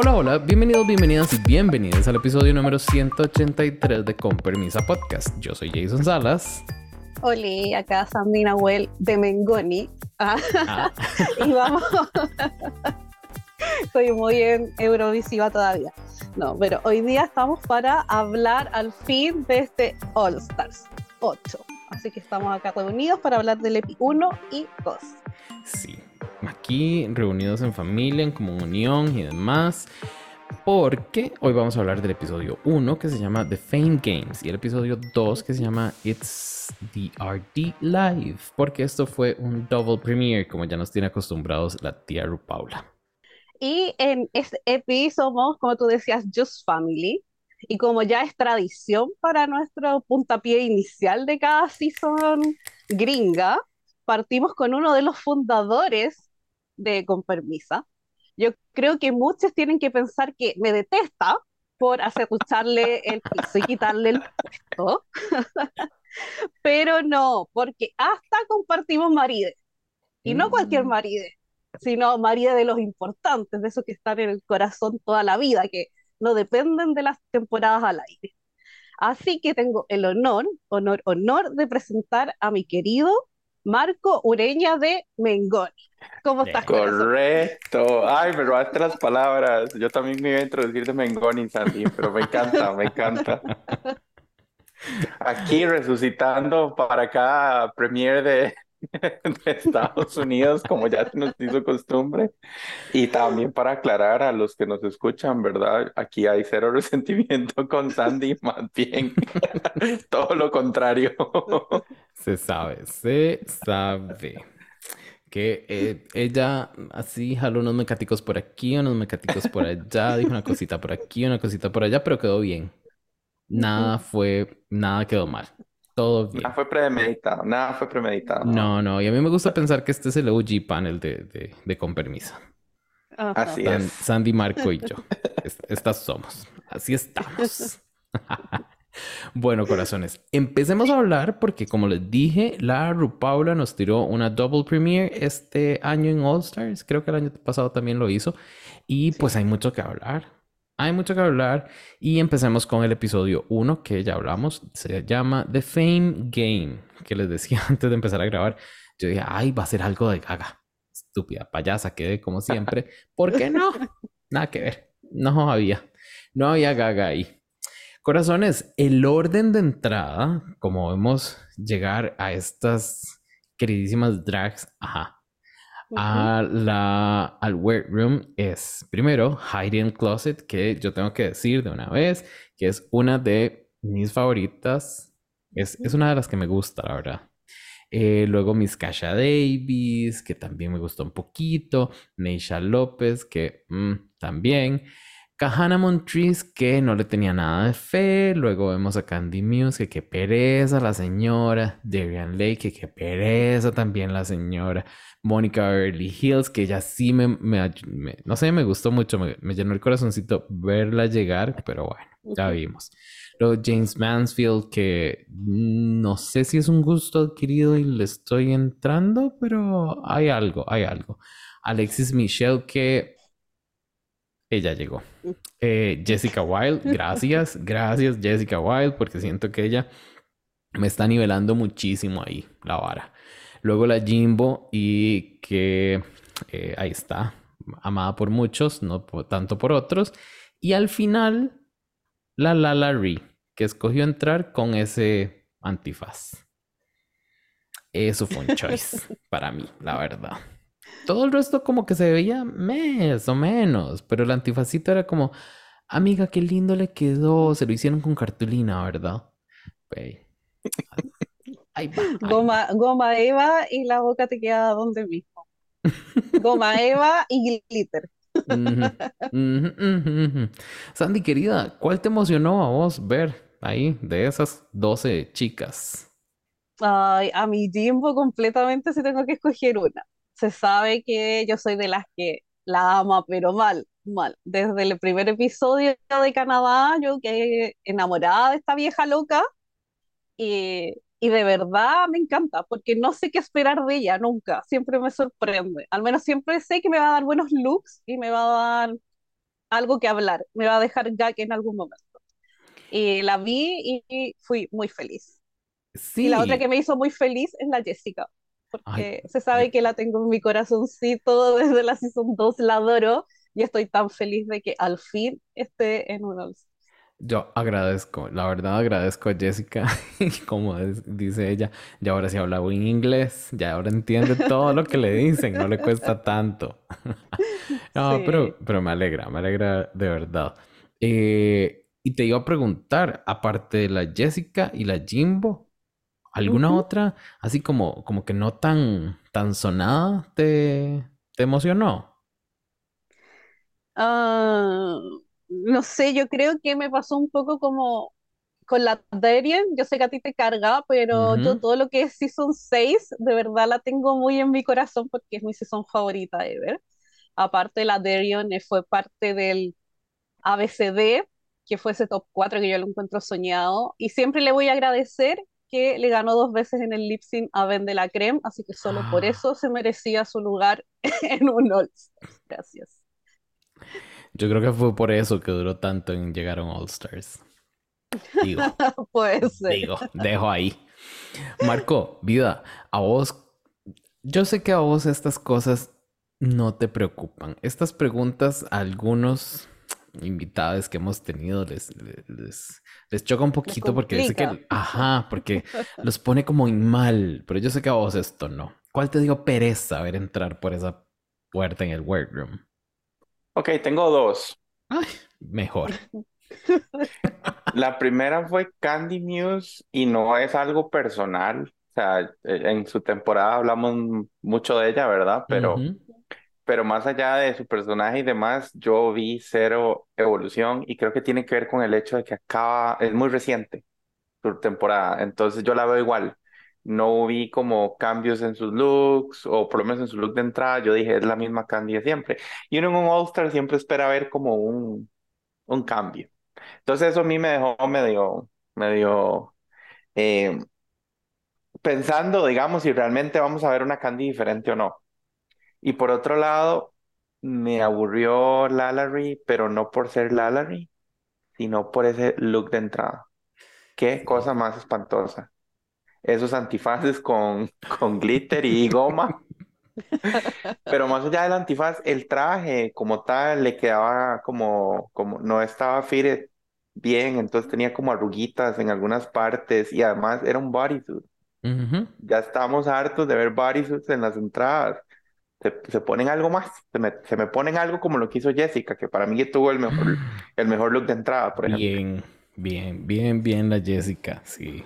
Hola, hola, bienvenidos, bienvenidas y bienvenidos al episodio número 183 de Con Permisa Podcast. Yo soy Jason Salas. Hola, acá Sandy Nahuel de Mengoni. Ah. Ah. y vamos. Estoy muy en Eurovisiva todavía. No, pero hoy día estamos para hablar al fin de este All Stars 8. Así que estamos acá reunidos para hablar del EPI 1 y 2. Sí, aquí reunidos en familia, en comunión y demás. Porque hoy vamos a hablar del episodio 1 que se llama The Fame Games y el episodio 2 que se llama It's the RD Live. Porque esto fue un double premiere, como ya nos tiene acostumbrados la tía Rupaula. Y en este EPI somos, como tú decías, Just Family. Y como ya es tradición para nuestro puntapié inicial de cada season gringa, partimos con uno de los fundadores de Con Permisa. Yo creo que muchos tienen que pensar que me detesta por aceptarle el piso y quitarle el puesto. Pero no, porque hasta compartimos maride. Y no cualquier mm. maride, sino maride de los importantes, de esos que están en el corazón toda la vida, que no dependen de las temporadas al aire. Así que tengo el honor, honor, honor de presentar a mi querido Marco Ureña de Mengoni. ¿Cómo estás? Correcto. Ay, me robaste las palabras. Yo también me iba a introducir de Mengoni, Sandy, pero me encanta, me encanta. Aquí resucitando para cada premier de, de Estados Unidos, como ya se nos hizo costumbre. Y también para aclarar a los que nos escuchan, ¿verdad? Aquí hay cero resentimiento con Sandy, más bien todo lo contrario. Se sabe, se sabe. Que eh, ella así jaló unos mecáticos por aquí, unos mecáticos por allá, dijo una cosita por aquí, una cosita por allá, pero quedó bien. Nada fue, nada quedó mal. Todo bien. Nada fue premeditado, nada fue premeditado. No, no, y a mí me gusta pensar que este es el OG panel de, de, de Con Permisa. Así es. Sandy, Marco y yo. Estas somos. Así estamos. bueno, corazones, empecemos a hablar porque como les dije, la Rupaula nos tiró una double premiere este año en All Stars. Creo que el año pasado también lo hizo. Y pues hay mucho que hablar. Hay mucho que hablar y empecemos con el episodio 1 que ya hablamos. Se llama The Fame Game, que les decía antes de empezar a grabar. Yo dije, ay, va a ser algo de gaga. Estúpida, payasa, quedé como siempre. ¿Por qué no? Nada que ver. No había. No había gaga ahí. Corazones, el orden de entrada, como vemos llegar a estas queridísimas drags, ajá, a la, al es primero Hiding Closet, que yo tengo que decir de una vez que es una de mis favoritas. Es, es una de las que me gusta, la verdad. Eh, luego Miss Kasha Davis, que también me gustó un poquito. Neisha López, que mm, también. Kahana Montrese, que no le tenía nada de fe. Luego vemos a Candy Muse, que qué pereza la señora. Darian Lake, que qué pereza también la señora. Mónica Early Hills, que ya sí me, no sé, me gustó mucho, me, llenó el corazoncito verla llegar, pero bueno, ya vimos. Luego James Mansfield, que no sé si es un gusto adquirido y le estoy entrando, pero hay algo, hay algo. Alexis Michelle, que ella llegó. Eh, Jessica Wilde, gracias, gracias Jessica Wilde, porque siento que ella me está nivelando muchísimo ahí la vara. Luego la Jimbo y que eh, ahí está, amada por muchos, no tanto por otros. Y al final, la Lala Ri, que escogió entrar con ese antifaz. Eso fue un choice para mí, la verdad. Todo el resto como que se veía más o menos, pero el antifacito era como, amiga, qué lindo le quedó, se lo hicieron con cartulina, ¿verdad? Goma, goma Eva y la boca te queda donde mismo. Goma Eva y glitter. Sandy, querida, ¿cuál te emocionó a vos ver ahí de esas 12 chicas? Ay, a mi tiempo completamente si tengo que escoger una. Se sabe que yo soy de las que la ama, pero mal, mal. Desde el primer episodio de Canadá, yo quedé enamorada de esta vieja loca. Y y de verdad me encanta, porque no sé qué esperar de ella nunca, siempre me sorprende. Al menos siempre sé que me va a dar buenos looks y me va a dar algo que hablar, me va a dejar gag en algún momento. Y la vi y fui muy feliz. Y la otra que me hizo muy feliz es la Jessica, porque se sabe que la tengo en mi corazoncito desde la Season 2, la adoro y estoy tan feliz de que al fin esté en un Yo agradezco, la verdad agradezco a Jessica, como dice ella, ya ahora sí habla en inglés, ya ahora entiende todo lo que le dicen, no le cuesta tanto. no, pero, pero me alegra, me alegra de verdad. Eh, y te iba a preguntar, aparte de la Jessica y la Jimbo, ¿alguna otra así como, como que no tan, tan sonada te, te emocionó? Ah, no sé, yo creo que me pasó un poco como con la Darien, yo sé que a ti te carga, pero yo todo lo que es Season 6, de verdad la tengo muy en mi corazón porque es mi season favorita ever. Aparte, la Darien fue parte del ABCD, que fue ese top 4 que yo lo encuentro soñado, y siempre le voy a agradecer que le ganó dos veces en el lip sync a Ben de la Creme, así que solo por ah. eso se merecía su lugar en un All Stars. Gracias. Yo creo que fue por eso que duró tanto en llegar a un All Stars. Digo, Puede ser. Digo, dejo ahí. Marco, vida, a vos, yo sé que a vos estas cosas no te preocupan. Estas preguntas a algunos invitados que hemos tenido les, les, les choca un poquito porque dice que, ajá, porque los pone como en mal, pero yo sé que a vos esto no. ¿Cuál te dio pereza ver entrar por esa puerta en el workroom? Ok, tengo dos. Ay, mejor. La primera fue Candy Muse y no es algo personal. O sea, e, en su temporada hablamos mucho de ella, ¿verdad? Pero, pero más allá de su personaje y demás, yo vi cero evolución y creo que tiene que ver con el hecho de que acaba, es muy reciente su temporada. Entonces yo la veo igual no vi como cambios en sus looks o por lo menos en su look de entrada. Yo dije, es la misma Candy de siempre. Y uno en un All-Star siempre espera ver como un, un cambio. Entonces eso a mí me dejó medio, medio eh, pensando, digamos, si realmente vamos a ver una Candy diferente o no. Y por otro lado, me aburrió Lallery, pero no por ser Lallery, sino por ese look de entrada. Qué cosa más espantosa esos antifaces con, con glitter y goma. Pero más allá del antifaz, el traje como tal le quedaba como, como no estaba fitted bien, entonces tenía como arruguitas en algunas partes y además era un bodysuit. Ya estamos hartos de ver bodysuits en las entradas. Se, ponen algo más, se me, se me, ponen algo como lo que hizo Jessica, que para mí tuvo el mejor, el mejor look de entrada. Bien, bien, bien, bien la Jessica, sí.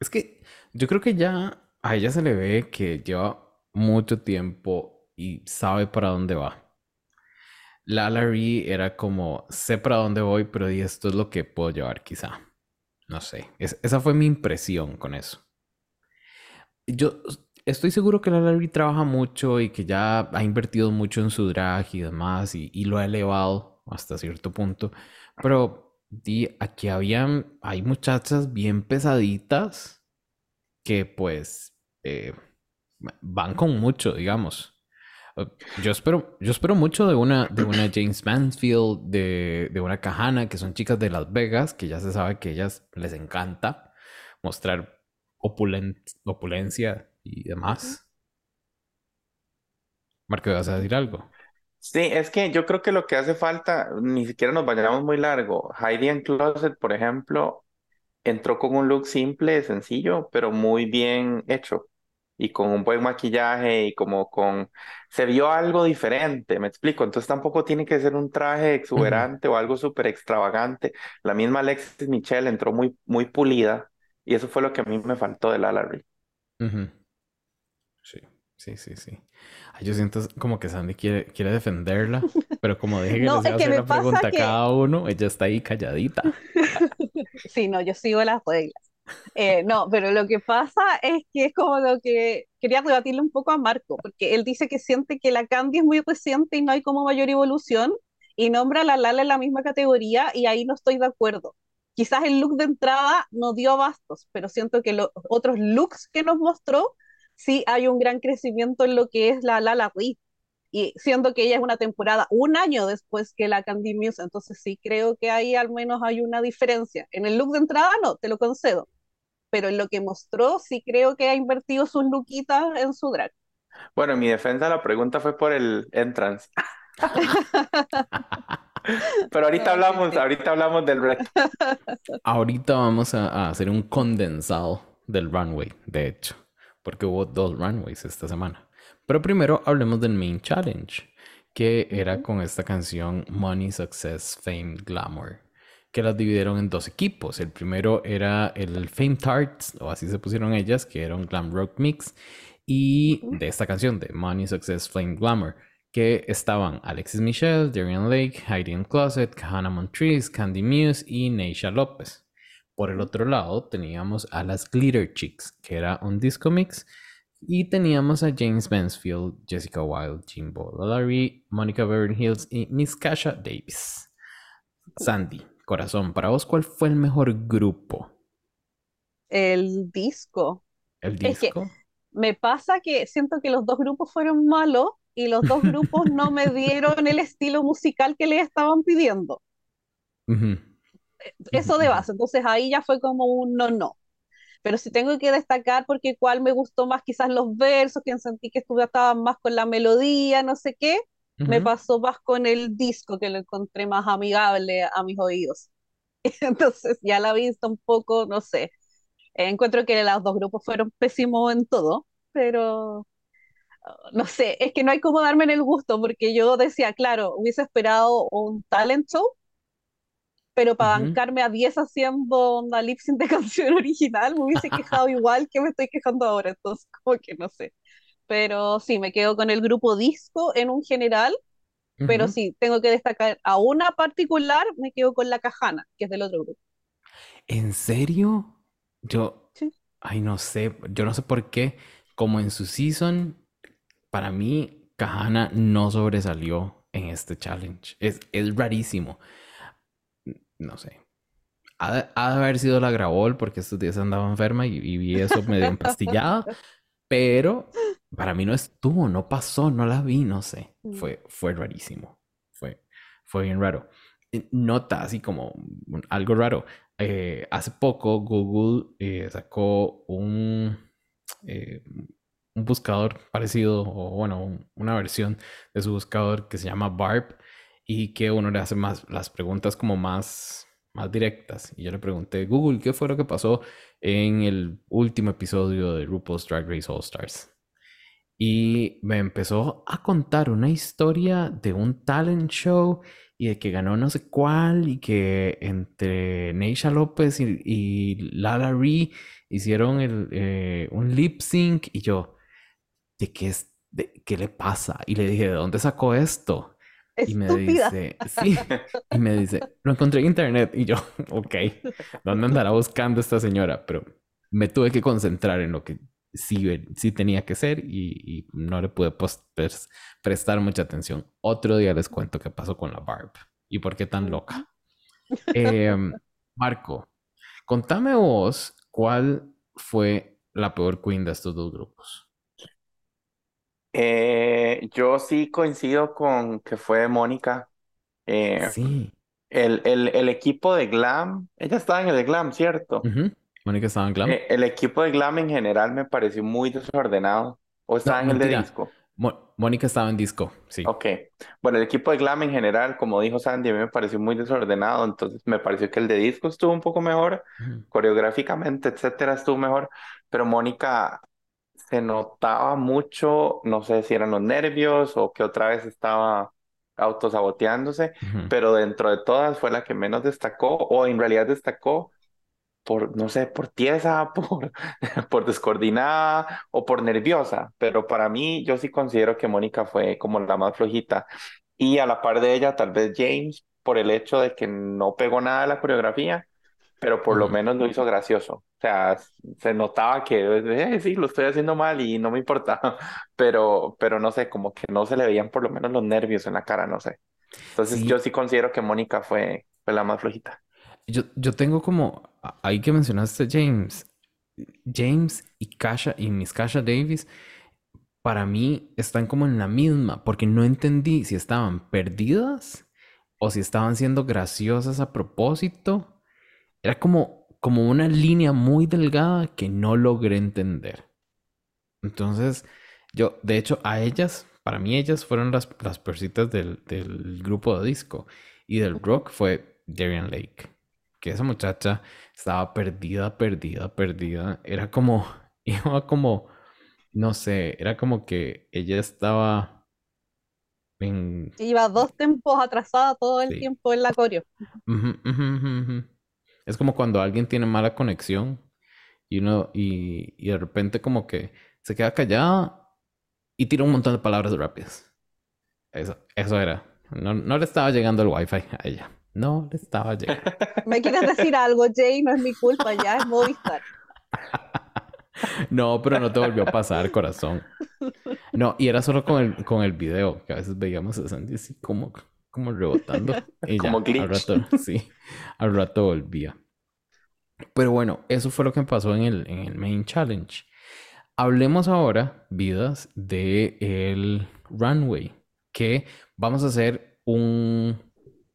Es que yo creo que ya a ella se le ve que lleva mucho tiempo y sabe para dónde va. La Larry era como, sé para dónde voy, pero esto es lo que puedo llevar quizá. No sé, esa fue mi impresión con eso. Yo estoy seguro que la Larry trabaja mucho y que ya ha invertido mucho en su drag y demás y, y lo ha elevado hasta cierto punto. Pero di, aquí habían, hay muchachas bien pesaditas que pues eh, van con mucho, digamos. Uh, yo espero, yo espero mucho de una, de una James Mansfield, de, de una Kahana, que son chicas de Las Vegas, que ya se sabe que ellas les encanta mostrar opulencia y demás. Marco, ¿vas a decir algo? Sí, es que yo creo que lo que hace falta, ni siquiera nos vayamos muy largo. Heidi en Closet, por ejemplo, entró con un look simple, sencillo, pero muy bien hecho. Y con un buen maquillaje y como con... Se vio algo diferente, me explico. Entonces tampoco tiene que ser un traje exuberante o algo súper extravagante. La misma Alexis Michelle entró muy, muy pulida y eso fue lo que a mí me faltó de la Larry. Sí, sí, sí, sí. yo siento como que Sandy quiere, quiere defenderla, pero como dije que les iba a hacer la pregunta a cada uno, ella está ahí calladita. sí, no, yo sigo las reglas. Eh, no, pero lo que pasa es que es como lo que quería debatirle un poco a Marco, porque él dice que siente que la Candy es muy reciente y no hay como mayor evolución, y nombra a la Lala en la misma categoría, y ahí no estoy de acuerdo. Quizás el look de entrada no dio bastos, pero siento que los otros looks que nos mostró, sí hay un gran crecimiento en lo que es la Lala Reed. y siendo que ella es una temporada un año después que la Candy Muse, entonces sí creo que ahí al menos hay una diferencia. En el look de entrada no, te lo concedo, pero en lo que mostró sí creo que ha invertido sus lookitas en su drag. Bueno, en mi defensa la pregunta fue por el entrance. Pero ahorita hablamos, ahorita hablamos del reto. Ahorita vamos a, a hacer un condensado del runway, de hecho, porque hubo dos runways esta semana. Pero primero hablemos del main challenge, que era con esta canción Money, Success, Fame, Glamour, que las dividieron en dos equipos. El primero era el Fame Tarts, o así se pusieron ellas, que era un glam rock mix, y de esta canción de Money, Success, Fame, Glamour que estaban Alexis Michelle, Darian Lake, Heidi in Closet, Hannah Montrese, Candy Muse y Neisha López. Por el otro lado teníamos a las Glitter Chicks, que era un disco mix, y teníamos a James Mansfield, Jessica Wilde, Jimbo Larry, Monica Beverly Hills y Miss Kasha Davis. Sandy, corazón, para vos, ¿cuál fue el mejor grupo? El disco. ¿El disco? me pasa que siento que los dos grupos fueron malos y los dos grupos no me dieron el estilo musical que les estaban pidiendo. Eso de base, entonces ahí ya fue como un no, no. Pero si tengo que destacar porque cuál me gustó más quizás los versos, quien sentí que estaban más con la melodía, no sé qué, me pasó más con el disco que lo encontré más amigable a mis oídos. Entonces ya la vista un poco, no sé, encuentro que los dos grupos fueron pésimos en todo, pero no sé, es que no hay cómo darme en el gusto, porque yo decía, claro, hubiese esperado un talent show, pero para bancarme a 10 haciendo una lip sync de canción original, me hubiese quejado igual que me estoy quejando ahora, entonces como que no sé. Pero sí, me quedo con el grupo disco en un general, pero sí, tengo que destacar a una particular, me quedo con la Cajana, que es del otro grupo. ¿En serio? Yo, ay, no sé, yo no sé por qué, como en su season, para mí, Kahana no sobresalió en este challenge. Es, es rarísimo. No sé. Ha, de haber sido la Gravol porque estos días andaba enferma y, vi eso medio empastillada. pero para mí no estuvo, no pasó, no la vi, no sé. Mm. Fue, fue rarísimo. Fue, fue bien raro. Nota así como algo raro. Eh, hace poco Google eh, sacó un, eh, un buscador parecido o bueno, una versión de su buscador que se llama Barb y que uno le hace más las preguntas como más más directas. Y yo le pregunté, Google, ¿qué fue lo que pasó en el último episodio de RuPaul's Drag Race All Stars? Y me empezó a contar una historia de un talent show y de que ganó no sé cuál y que entre Neisha López y, Lala Ree hicieron el, eh, un lip sync y yo, de qué es, de, qué le pasa. Y le dije, ¿de dónde sacó esto? Y me dice, sí, y me dice, lo encontré en internet. Y yo, ok, ¿dónde andará buscando esta señora? Pero me tuve que concentrar en lo que sí, sí tenía que ser y, no le pude prestar mucha atención. Otro día les cuento qué pasó con la Barb y por qué tan loca. Em, Marco, contame vos cuál fue la peor queen de estos dos grupos. Eh, yo sí coincido con que fue Mónica. Eh, Sí. el, el, el equipo de Glam, ella estaba en el de Glam, ¿cierto? Mónica estaba en Glam. Eh, el equipo de Glam en general me pareció muy desordenado. ¿O estaba en el de disco? Mónica estaba en disco, sí. Ok. Bueno, el equipo de Glam en general, como dijo Sandy, a mí me pareció muy desordenado, entonces me pareció que el de disco estuvo un poco mejor, coreográficamente, etcétera, estuvo mejor, pero Mónica se notaba mucho, no sé si eran los nervios o que otra vez estaba autosaboteándose, pero dentro de todas fue la que menos destacó o en realidad destacó por, no sé, por tiesa, por, por descoordinada o por nerviosa, pero para mí yo sí considero que Mónica fue como la más flojita. Y a la par de ella tal vez James por el hecho de que no pegó nada de la coreografía pero por lo menos lo hizo gracioso. O sea, se notaba que eh, sí, lo estoy haciendo mal y no me importa, pero, pero no sé, como que no se le veían por lo menos los nervios en la cara, no sé. Entonces yo sí considero que Mónica fue, fue la más flojita. Yo, yo tengo como, ahí que mencionaste James, James y Kasha y Miss Kasha Davis, para mí están como en la misma, porque no entendí si estaban perdidas o si estaban siendo graciosas a propósito. Era como, como una línea muy delgada que no logré entender. Entonces, yo, de hecho, a ellas, para mí ellas fueron las, las persitas del, del grupo de disco. Y del rock fue Darian Lake. Que esa muchacha estaba perdida, perdida, perdida. Era como, iba como, no sé, era como que ella estaba en... Iba dos tiempos atrasada todo el Sí. tiempo en la coreo. Ujú, ujú, ujú, ujú. Es como cuando alguien tiene mala conexión y uno, y, y de repente como que se queda callada y tira un montón de palabras rápidas. Eso, eso era. No, no le estaba llegando el wifi a ella. No le estaba llegando. ¿Me quieres decir algo, Jay? No es mi culpa, ya es Movistar. No, pero no te volvió a pasar, corazón. No, y era solo con el, con el video, que a veces veíamos a Sandy así como, como rebotando. Y ya, Como al glitch. rato, sí, al rato volvía. Pero bueno, eso fue lo que pasó en el, en el Main Challenge. Hablemos ahora, vidas, de el runway, que vamos a hacer un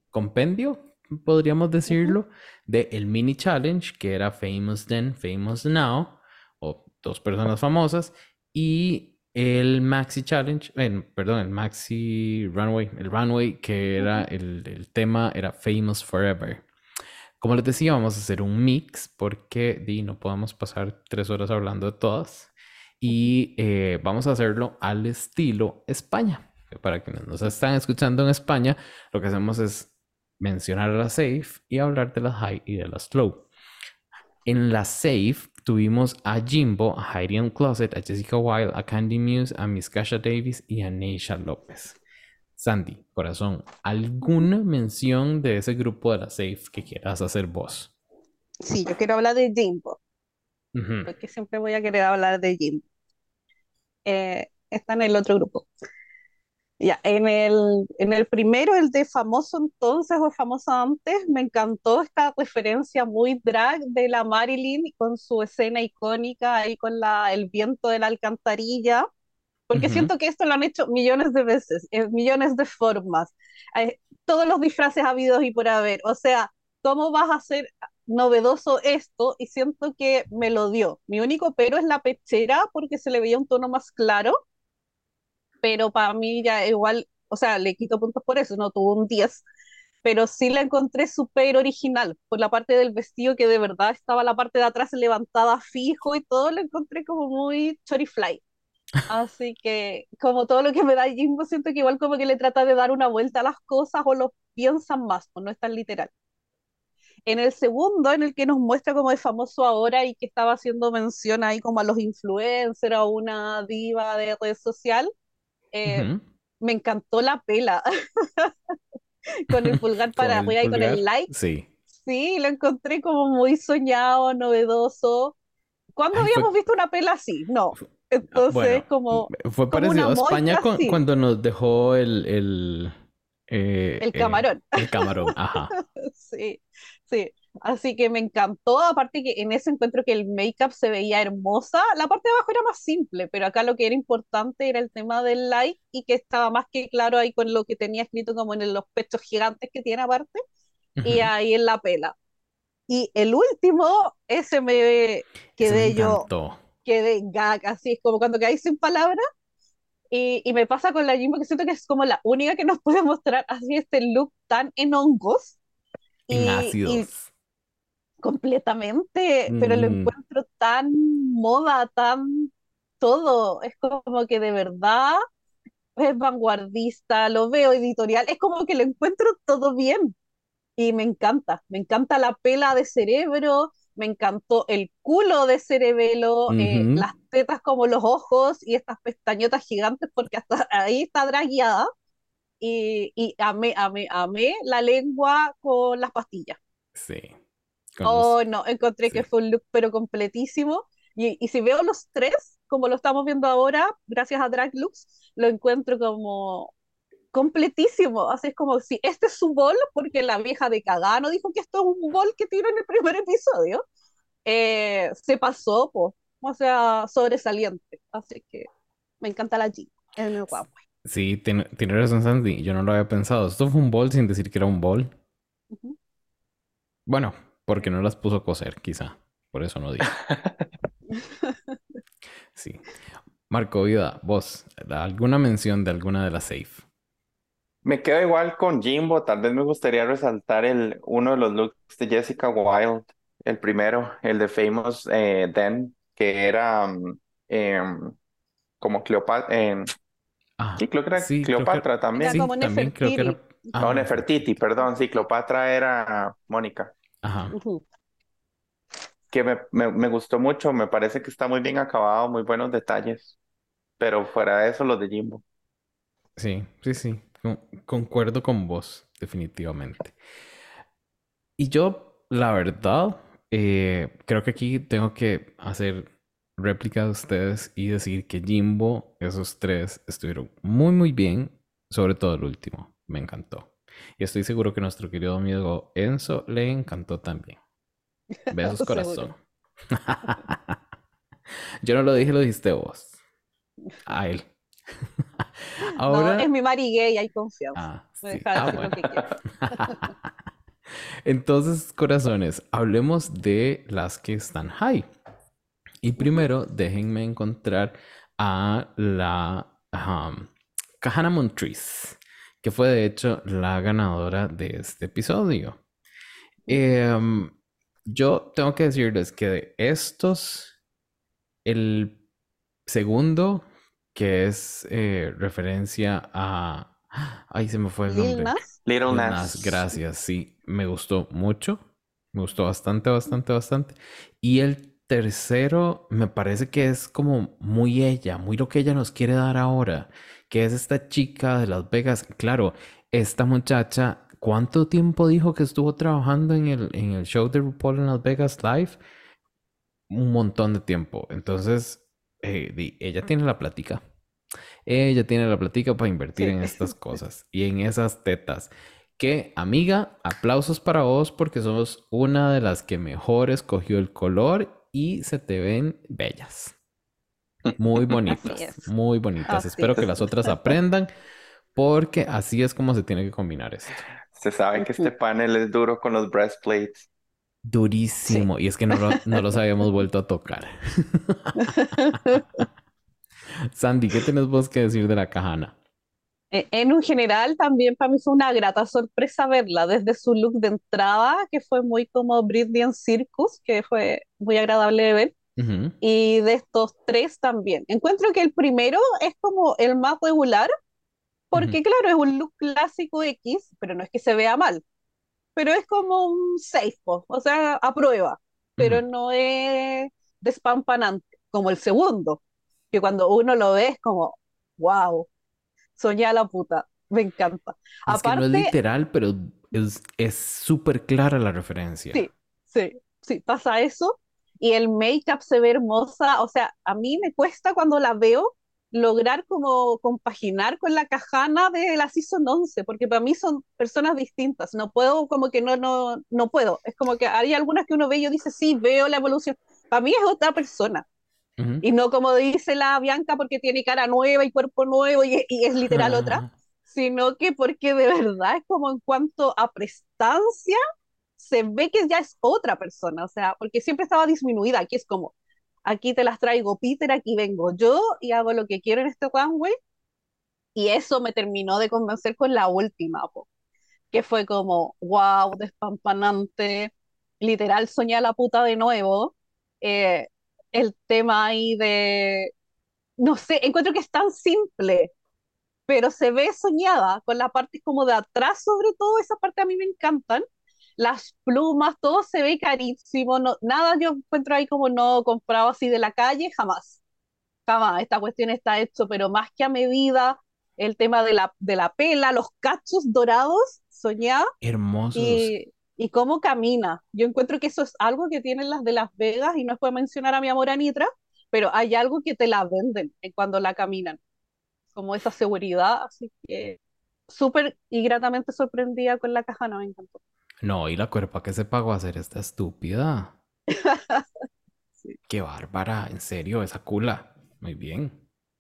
compendio, podríamos decirlo, de el mini challenge, que era Famous Then, Famous Now, o dos personas famosas, y el maxi challenge, eh, perdón, el maxi runway, el runway que era el, el tema era Famous Forever. Como les decía, vamos a hacer un mix porque di, no podemos pasar tres horas hablando de todas. Y eh, vamos a hacerlo al estilo España. Para quienes nos están escuchando en España, lo que hacemos es mencionar a la safe y hablar de la high y de la slow. En la safe tuvimos a Jimbo, a Heidi and Closet, a Jessica Wilde, a Candy Muse, a Miss Kasha Davis y a Neisha López. Sandy, corazón, ¿alguna mención de ese grupo de la safe que quieras hacer vos? Sí, yo quiero hablar de Jimbo, porque siempre voy a querer hablar de Jimbo. Eh, está en el otro grupo. Ya, en el, en el primero, el de famoso entonces o famoso antes, me encantó esta referencia muy drag de la Marilyn con su escena icónica ahí con la, el viento de la alcantarilla, porque Ujú. siento que esto lo han hecho millones de veces, en millones de formas, Eh, todos los disfraces habidos y por haber, o sea, ¿cómo vas a hacer novedoso esto? Y siento que me lo dio. Mi único pero es la pechera porque se le veía un tono más claro pero para mí ya igual, o sea, le quito puntos por eso, no tuvo un 10, pero sí la encontré súper original, por la parte del vestido que de verdad estaba la parte de atrás levantada fijo y todo, lo encontré como muy chorifly. Así que, como todo lo que me da Jimbo, siento que igual como que le trata de dar una vuelta a las cosas o lo piensan más, o no es tan literal. En el segundo, en el que nos muestra como es famoso ahora y que estaba haciendo mención ahí como a los influencers, a una diva de red social, eh, me encantó la pela con el pulgar para arriba y con el like. Sí. Sí, lo encontré como muy soñado, novedoso. ¿Cuándo Ay, fue- habíamos visto una pela así? No. Fu- Entonces, Bueno, como fue parecido a España con- cuando nos dejó el, el, eh, el eh, camarón. el camarón, ajá. Sí, sí. Así que me encantó. Aparte que en ese encuentro que el make-up se veía hermosa. La parte de abajo era más simple, pero acá lo que era importante era el tema del like y que estaba más que claro ahí con lo que tenía escrito como en los pechos gigantes que tiene aparte y Ujú. ahí en la pela. Y el último, ese me Ese me quedé yo, quedé gag, así es como cuando caí sin palabras. Y, y me pasa con la Jimbo que siento que es como la única que nos puede mostrar así este look tan en hongos En y, y ácidos. Completamente, pero lo Mm, encuentro tan moda, tan todo. Es como que de verdad es vanguardista, lo veo editorial, es como que lo encuentro todo bien y me encanta. Me encanta la pela de cerebro, me encantó el culo de cerebelo, eh, las tetas como los ojos y estas pestañotas gigantes, porque hasta ahí está dragueada. Y, y amé, amé, amé la lengua con las pastillas. Sí. Los- Oh, no, encontré que fue un look pero completísimo. Y, y si veo los tres, como lo estamos viendo ahora, gracias a Drag Looks, lo encuentro como completísimo. Así es como si este es su bol, porque la vieja de Cagano dijo que esto es un bol que tiró en el primer episodio, eh, se pasó, pues, o sea, sobresaliente. Así que Me encanta la Jimbo. Es muy guapo. Sí, tiene, tiene razón Sandy. Yo no lo había pensado. Esto fue un bol sin decir que era un bol. Bueno, porque no las puso a coser, quizá. Por eso no digo. Sí. Marco Vida, vos, ¿alguna mención de alguna de las safe? Me quedo igual con Jimbo, tal vez me gustaría resaltar el, uno de los looks de Jessica Wilde, el primero, el de Famous eh, Then, que era mm, em, como Cleopatra, Ah, sí, creo que era sí, creo que- Cleopatra también. sí, como también creo que era. Nefertiti. ah, No, Nefertiti, perdón, sí, Cleopatra era Mónica, Ajá. Ujú. que me, me, me gustó mucho, me parece que está muy bien acabado, muy buenos detalles, pero fuera de eso, los de Jimbo. Sí, sí, sí. Con- concuerdo con vos, definitivamente. Y yo, la verdad, eh, creo que aquí tengo que hacer réplica de ustedes y decir que Jimbo, esos tres, estuvieron muy, muy bien, sobre todo el último. Me encantó. Y estoy seguro que nuestro querido amigo Enzo le encantó también. Besos, corazón. Yo no lo dije, lo dijiste vos. A él. Ahora. No, es mi Mari gay, hay confianza. Ah, Me sí. Ah, bueno. lo que. Entonces, corazones, hablemos de las que están high. Y primero, déjenme encontrar a la um, Kahana Montrese, que fue de hecho la ganadora de este episodio. Em, yo tengo que decirles que de estos, el segundo, que es eh, referencia a... Ay, se me fue el nombre. Nas, Little. Nas, gracias, sí, me gustó mucho, me gustó bastante, bastante, bastante. Y el tercero me parece que es como muy ella, muy lo que ella nos quiere dar ahora, que es esta chica de Las Vegas. Claro, esta muchacha, ¿cuánto tiempo dijo que estuvo trabajando en el, en el show de RuPaul en Las Vegas Live? Un montón de tiempo. Entonces, eh, ella tiene la plática. Ella tiene la plática para invertir Sí. en estas cosas y en esas tetas. Que, amiga, aplausos para vos porque sos una de las que mejor escogió el color y se te ven bellas. Muy bonitas, es. muy bonitas. Así Espero que las otras aprendan porque así es como se tiene que combinar esto. Se sabe que este panel es duro con los breastplates. Durísimo. Y es que no, no los habíamos vuelto a tocar. Sandy, ¿qué tenés vos que decir de la cajana? Eh, En un general, también para mí fue una grata sorpresa verla, desde su look de entrada, que fue muy como Britney en Circus, que fue muy agradable de ver, Ujú, y de estos tres también. Encuentro que el primero es como el más regular, porque claro, es un look clásico X, pero no es que se vea mal, pero es como un safe, o sea, a prueba, pero ujú. no es despampanante, como el segundo, que cuando uno lo ve es como, wow, soñé la puta, me encanta. Es que no es Aparte, literal, pero es es súper clara la referencia. Sí, sí, sí, pasa eso. Y el make-up se ve hermosa. O sea, a mí me cuesta cuando la veo lograr como compaginar con la cajana de la Season 11, porque para mí son personas distintas. No puedo, como que no, no, no puedo. Es como que hay algunas que uno ve y yo dice, sí, veo la evolución. Para mí es otra persona. Ujú. Y no como dice la Bianca porque tiene cara nueva y cuerpo nuevo y, y es literal otra sino que porque de verdad es como en cuanto a prestancia, se ve que ya es otra persona, o sea, porque siempre estaba disminuida, aquí es como, aquí te las traigo Peter, aquí vengo yo y hago lo que quiero en este runway, y eso me terminó de convencer con la última, po, que fue como, wow, despampanante, literal, soñé a la puta de nuevo, eh, el tema ahí de, no sé, encuentro que es tan simple, pero se ve soñada con la parte como de atrás, sobre todo, esa parte a mí me encantan. Las plumas, todo se ve carísimo, no, nada yo encuentro ahí como no comprado así de la calle, jamás, jamás. Esta cuestión está hecho, pero más que a medida, el tema de la, de la pela, los cachos dorados, soñada, Hermosos. y, y cómo camina. Yo encuentro que eso es algo que tienen las de Las Vegas, y no es por mencionar a mi amor Anitra, pero hay algo que te la venden en cuando la caminan como esa seguridad, así que súper y gratamente sorprendida con la caja, no me encantó. No, y la cuerpa que se pagó a hacer esta estúpida. Sí. Qué bárbara, en serio, esa cula. Muy bien.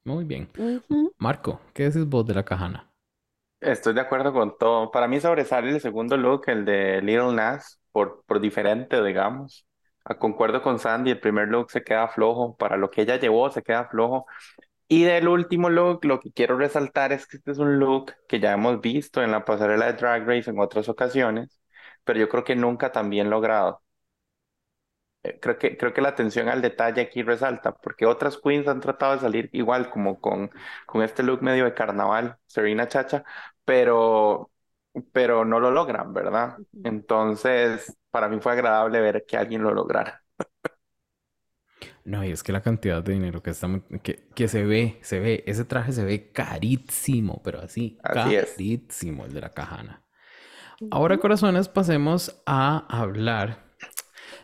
Muy bien. Marco, ¿qué decís vos de la cajana? Estoy de acuerdo con todo. Para mí sobresale el segundo look, el de Little Nas, por, por diferente, digamos. Ah, Concuerdo con Sandy, el primer look se queda flojo. Para lo que ella llevó, se queda flojo. Y del último look, lo que quiero resaltar es que este es un look que ya hemos visto en la pasarela de Drag Race en otras ocasiones, pero yo creo que nunca tan bien logrado. Eh, Creo que, creo que la atención al detalle aquí resalta, porque otras queens han tratado de salir igual, como con, con este look medio de carnaval, Serena Chacha, pero, pero no lo logran, ¿verdad? Entonces, para mí fue agradable ver que alguien lo lograra. No, y es que la cantidad de dinero que está muy- que, que se ve, se ve, ese traje se ve carísimo, pero así, Así es. carísimo el de la cajana. Ahora, corazones, pasemos a hablar.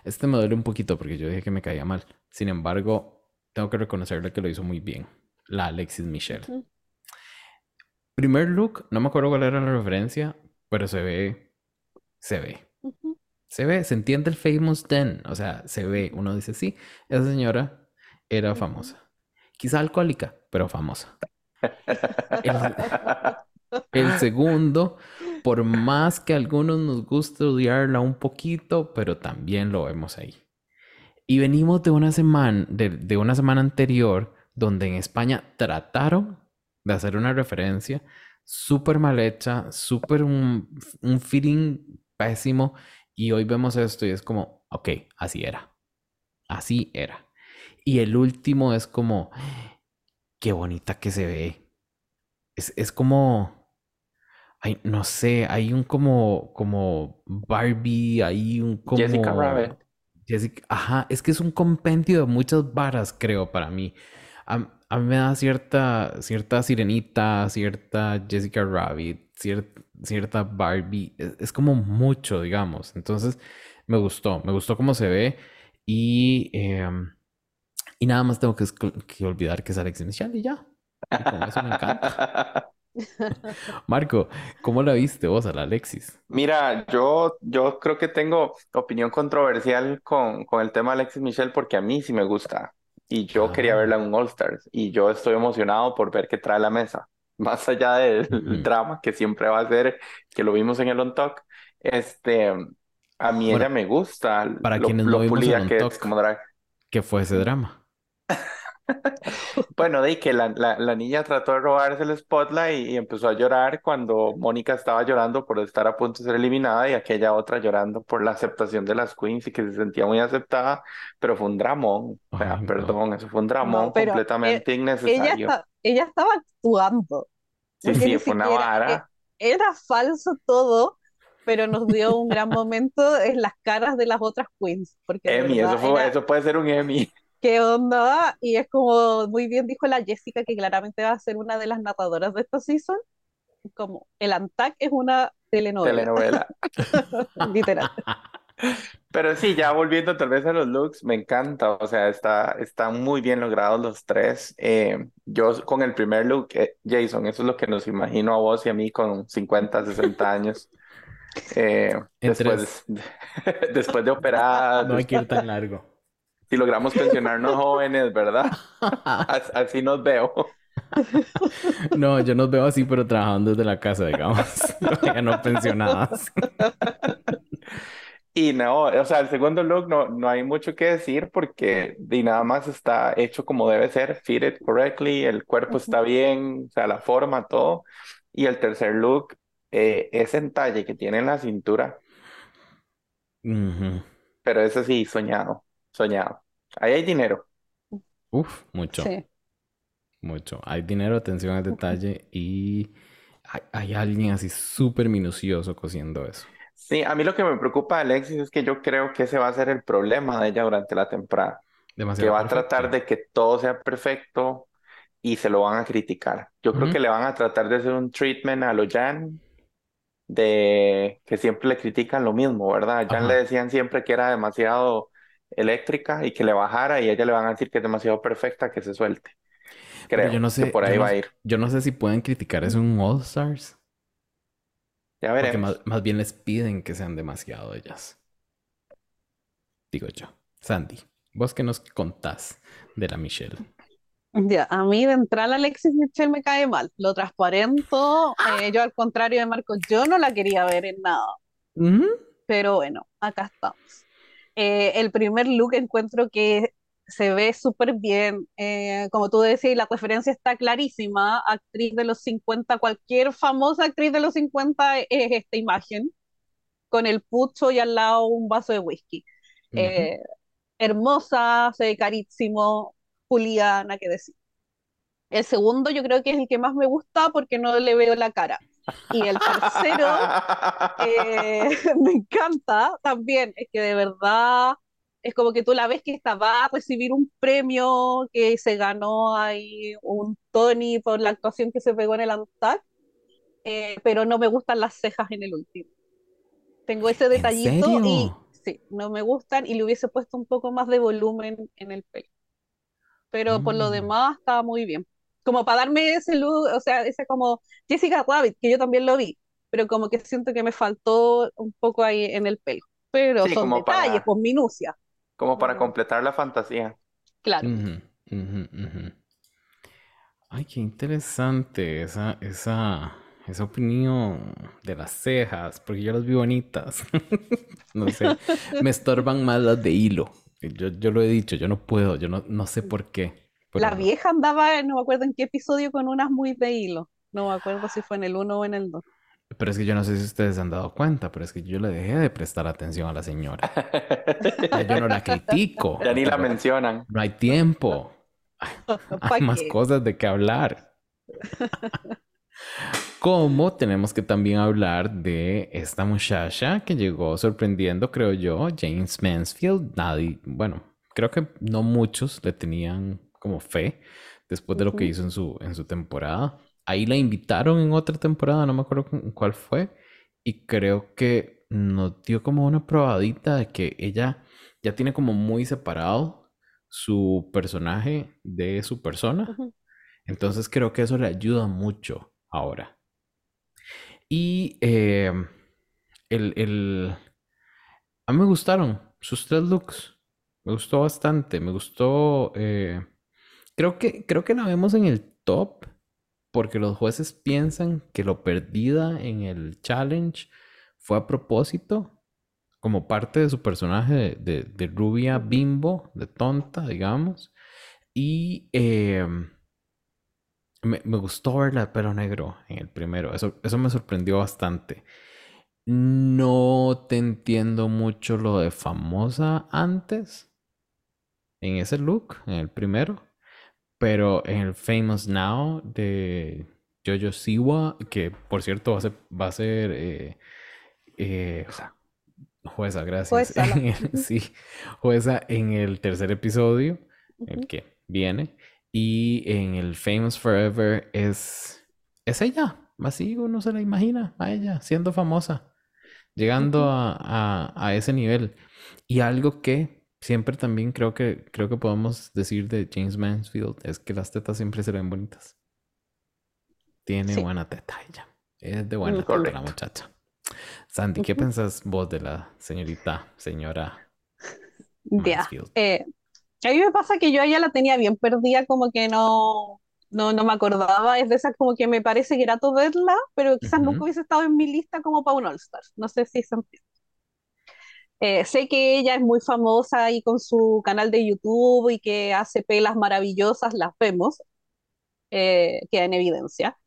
Este me duele un poquito porque yo dije que me caía mal. Sin embargo, tengo que reconocerle que lo hizo muy bien. La Alexis Michelle. Primer look, no me acuerdo cuál era la referencia, pero se ve, se ve. Se ve, se entiende el famous then. O sea, se ve. Uno dice, sí, esa señora era famosa. Quizá alcohólica, pero famosa. El segundo, por más que a algunos nos guste odiarla un poquito, pero también lo vemos ahí. Y venimos de una semana, de, una semana anterior, donde en España trataron de hacer una referencia súper mal hecha, súper un, un feeling pésimo. Y hoy vemos esto y es como, ok, así era. Así era. Y el último es como, qué bonita que se ve. Es, es como, ay, no sé, hay un como, como Barbie, hay un como... Jessica Rabbit. Jessica, ajá, es que es un compendio de muchas varas, creo, para mí. A, a mí me da cierta, cierta sirenita, cierta Jessica Rabbit, cier- cierta Barbie. Es, es como mucho, digamos. Entonces, me gustó, me gustó cómo se ve. Y, em, y nada más tengo que, olvidar que es Alexis Michelle y ya. Y con eso me encanta. Marco, ¿cómo la viste vos a la Alexis? Mira, yo, yo creo que tengo opinión controversial con, con el tema de Alexis Michelle porque a mí sí me gusta y yo quería Ah. verla en un All Stars y yo estoy emocionado por ver qué trae la mesa, más allá del drama que siempre va a ser, que lo vimos en el On Talk, este, a mí Bueno, ella me gusta para lo, quienes no lo vimos el pulida On que es Talk. como drag. ¿Qué fue ese drama? Bueno, de que la, la, la niña trató de robarse el spotlight y, y empezó a llorar cuando Mónica estaba llorando por estar a punto de ser eliminada y aquella otra llorando por la aceptación de las queens y que se sentía muy aceptada, pero fue un dramón. O sea, Ay, no. perdón, eso fue un dramón No, pero completamente ella, innecesario. está, ella estaba actuando, Sí, sí, fue una siquiera e- vara. era falso todo, pero nos dio un gran momento en las caras de las otras queens, porque Emmy, eso fue, era eso puede ser un Emmy. Qué onda, y es como muy bien dijo la Jessica, que claramente va a ser una de las narradoras de esta season, como el Antac es una telenovela, Telenovela. literal. Pero sí, ya volviendo tal vez a los looks, me encanta, o sea, está, están muy bien logrados los tres. Eh, yo con el primer look, eh, Jason, eso es lo que nos imagino a vos y a mí con 50, 60 años. Eh, después, después de operadas, No hay que ir tan largo. Si logramos pensionarnos jóvenes, ¿verdad? As- Así nos veo. No, yo nos veo así, pero trabajando desde la casa, digamos. Ya no pensionadas. Y no, o sea, el segundo look no, no hay mucho que decir porque de nada más está hecho como debe ser, fitted correctly, el cuerpo está bien, o sea, la forma, todo. Y el tercer look, eh, ese entalle que tiene en la cintura, Ujú. pero ese sí, soñado, soñado. Ahí hay dinero. Uf, mucho, Sí. mucho. Hay dinero, atención al detalle y hay, hay alguien así súper minucioso cosiendo eso. Sí, a mí lo que me preocupa de Alexis es que yo creo que ese va a ser el problema de ella durante la temporada. que Demasiado va a tratar perfecto. de que todo sea perfecto y se lo van a criticar. Yo creo Ujú. que le van a tratar de hacer un treatment a lo Jan, de que siempre le critican lo mismo, ¿verdad? A Jan Ajá. le decían siempre que era demasiado eléctrica y que le bajara y a ella le van a decir que es demasiado perfecta, que se suelte. Pero Creo yo no que sé, por yo ahí no, va a ir. yo no sé si pueden criticar eso en All Stars. Ya Porque veremos. más, más bien les piden que sean demasiado ellas. Digo yo. Sandy, vos qué nos contás de la Michelle. Ya, a mí de entrada Alexis Michelle me cae mal, lo transparento, eh, yo al contrario de Marcos, yo no la quería ver en nada, pero bueno, acá estamos. Eh, el primer look encuentro que se ve súper bien, eh, como tú decías, la referencia está clarísima, actriz de los 50, cualquier famosa actriz de los 50 es esta imagen, con el pucho y al lado un vaso de whisky. Eh, hermosa, se ve carísimo, Juliana, que decir. El segundo yo creo que es el que más me gusta porque no le veo la cara. Y el tercero eh, me encanta también, es que de verdad es como que tú la ves que está, va a recibir un premio, que se ganó ahí un Tony por la actuación que se pegó en el Antac, eh, pero no me gustan las cejas en el último. Tengo ese ¿En detallito y sí, no me gustan y le hubiese puesto un poco más de volumen en el pelo. Pero por lo Mm. demás está muy bien. Como para darme ese look, o sea, ese como Jessica Rabbit, que yo también lo vi, pero como que siento que me faltó un poco ahí en el pelo. Pero Sí, son como detalles, para, pues minucia, como para completar la fantasía. claro. Ujú, ujú, ujú. Ay, qué interesante esa, esa, esa opinión de las cejas, porque yo las vi bonitas. No sé, me estorban más las de hilo. Yo, yo lo he dicho, yo no puedo, yo no, no sé por qué, La vieja andaba, no me acuerdo en qué episodio, con unas muy de hilo. No me acuerdo si fue en el uno o en el dos. pero es que yo no sé si ustedes se han dado cuenta, pero es que yo le dejé de prestar atención a la señora. Ya yo no la critico, Ya ni la mencionan. no hay tiempo. Hay ¿Para más qué? cosas de qué hablar. Como tenemos que también hablar de esta muchacha que llegó sorprendiendo, creo yo, James Mansfield. Nadie, bueno, creo que no muchos le tenían como fe después de lo que hizo en su, en su temporada. Ahí la invitaron en otra temporada, no me acuerdo cu- cuál fue, y creo que nos dio como una probadita de que ella ya tiene como muy separado su personaje de su persona. Entonces creo que eso le ayuda mucho ahora. Y eh, el, el- a mí me gustaron sus tres looks. Me gustó bastante. Me gustó. eh, creo que, creo que la vemos en el top. Porque los jueces piensan que lo perdida en el challenge fue a propósito. Como parte de su personaje de, de- rubia bimbo, de tonta, digamos. Y em, me, me gustó verla de pelo negro en el primero. Eso, eso me sorprendió bastante. No te entiendo mucho lo de famosa antes. En ese look, en el primero. Pero en el Famous Now de Jojo Siwa, que por cierto va a ser, va a ser eh, eh, jueza, gracias. Jueza, el- sí, jueza en el tercer episodio, el ujú. que viene. Y en el Famous Forever es, es ella. Así uno se la imagina a ella siendo famosa, llegando Ujú. a, a- a ese nivel. Y algo que siempre también creo que, creo que podemos decir de James Mansfield es que las tetas siempre se ven bonitas. Tiene Sí. buena teta ella. Es de buena Ujú. teta la Correcto. muchacha. Sandy, ¿qué Ujú. pensás vos de la señorita, señora Ya. Mansfield? Eh, a mí me pasa que yo ella la tenía bien perdida, como que no, no, no me acordaba. Es de esas como que me parece grato verla, pero quizás nunca hubiese estado en mi lista como para un All Star. No sé si se entiende. Eh, sé que ella es muy famosa ahí con su canal de YouTube y que hace pelas maravillosas, las vemos, eh, queda en evidencia.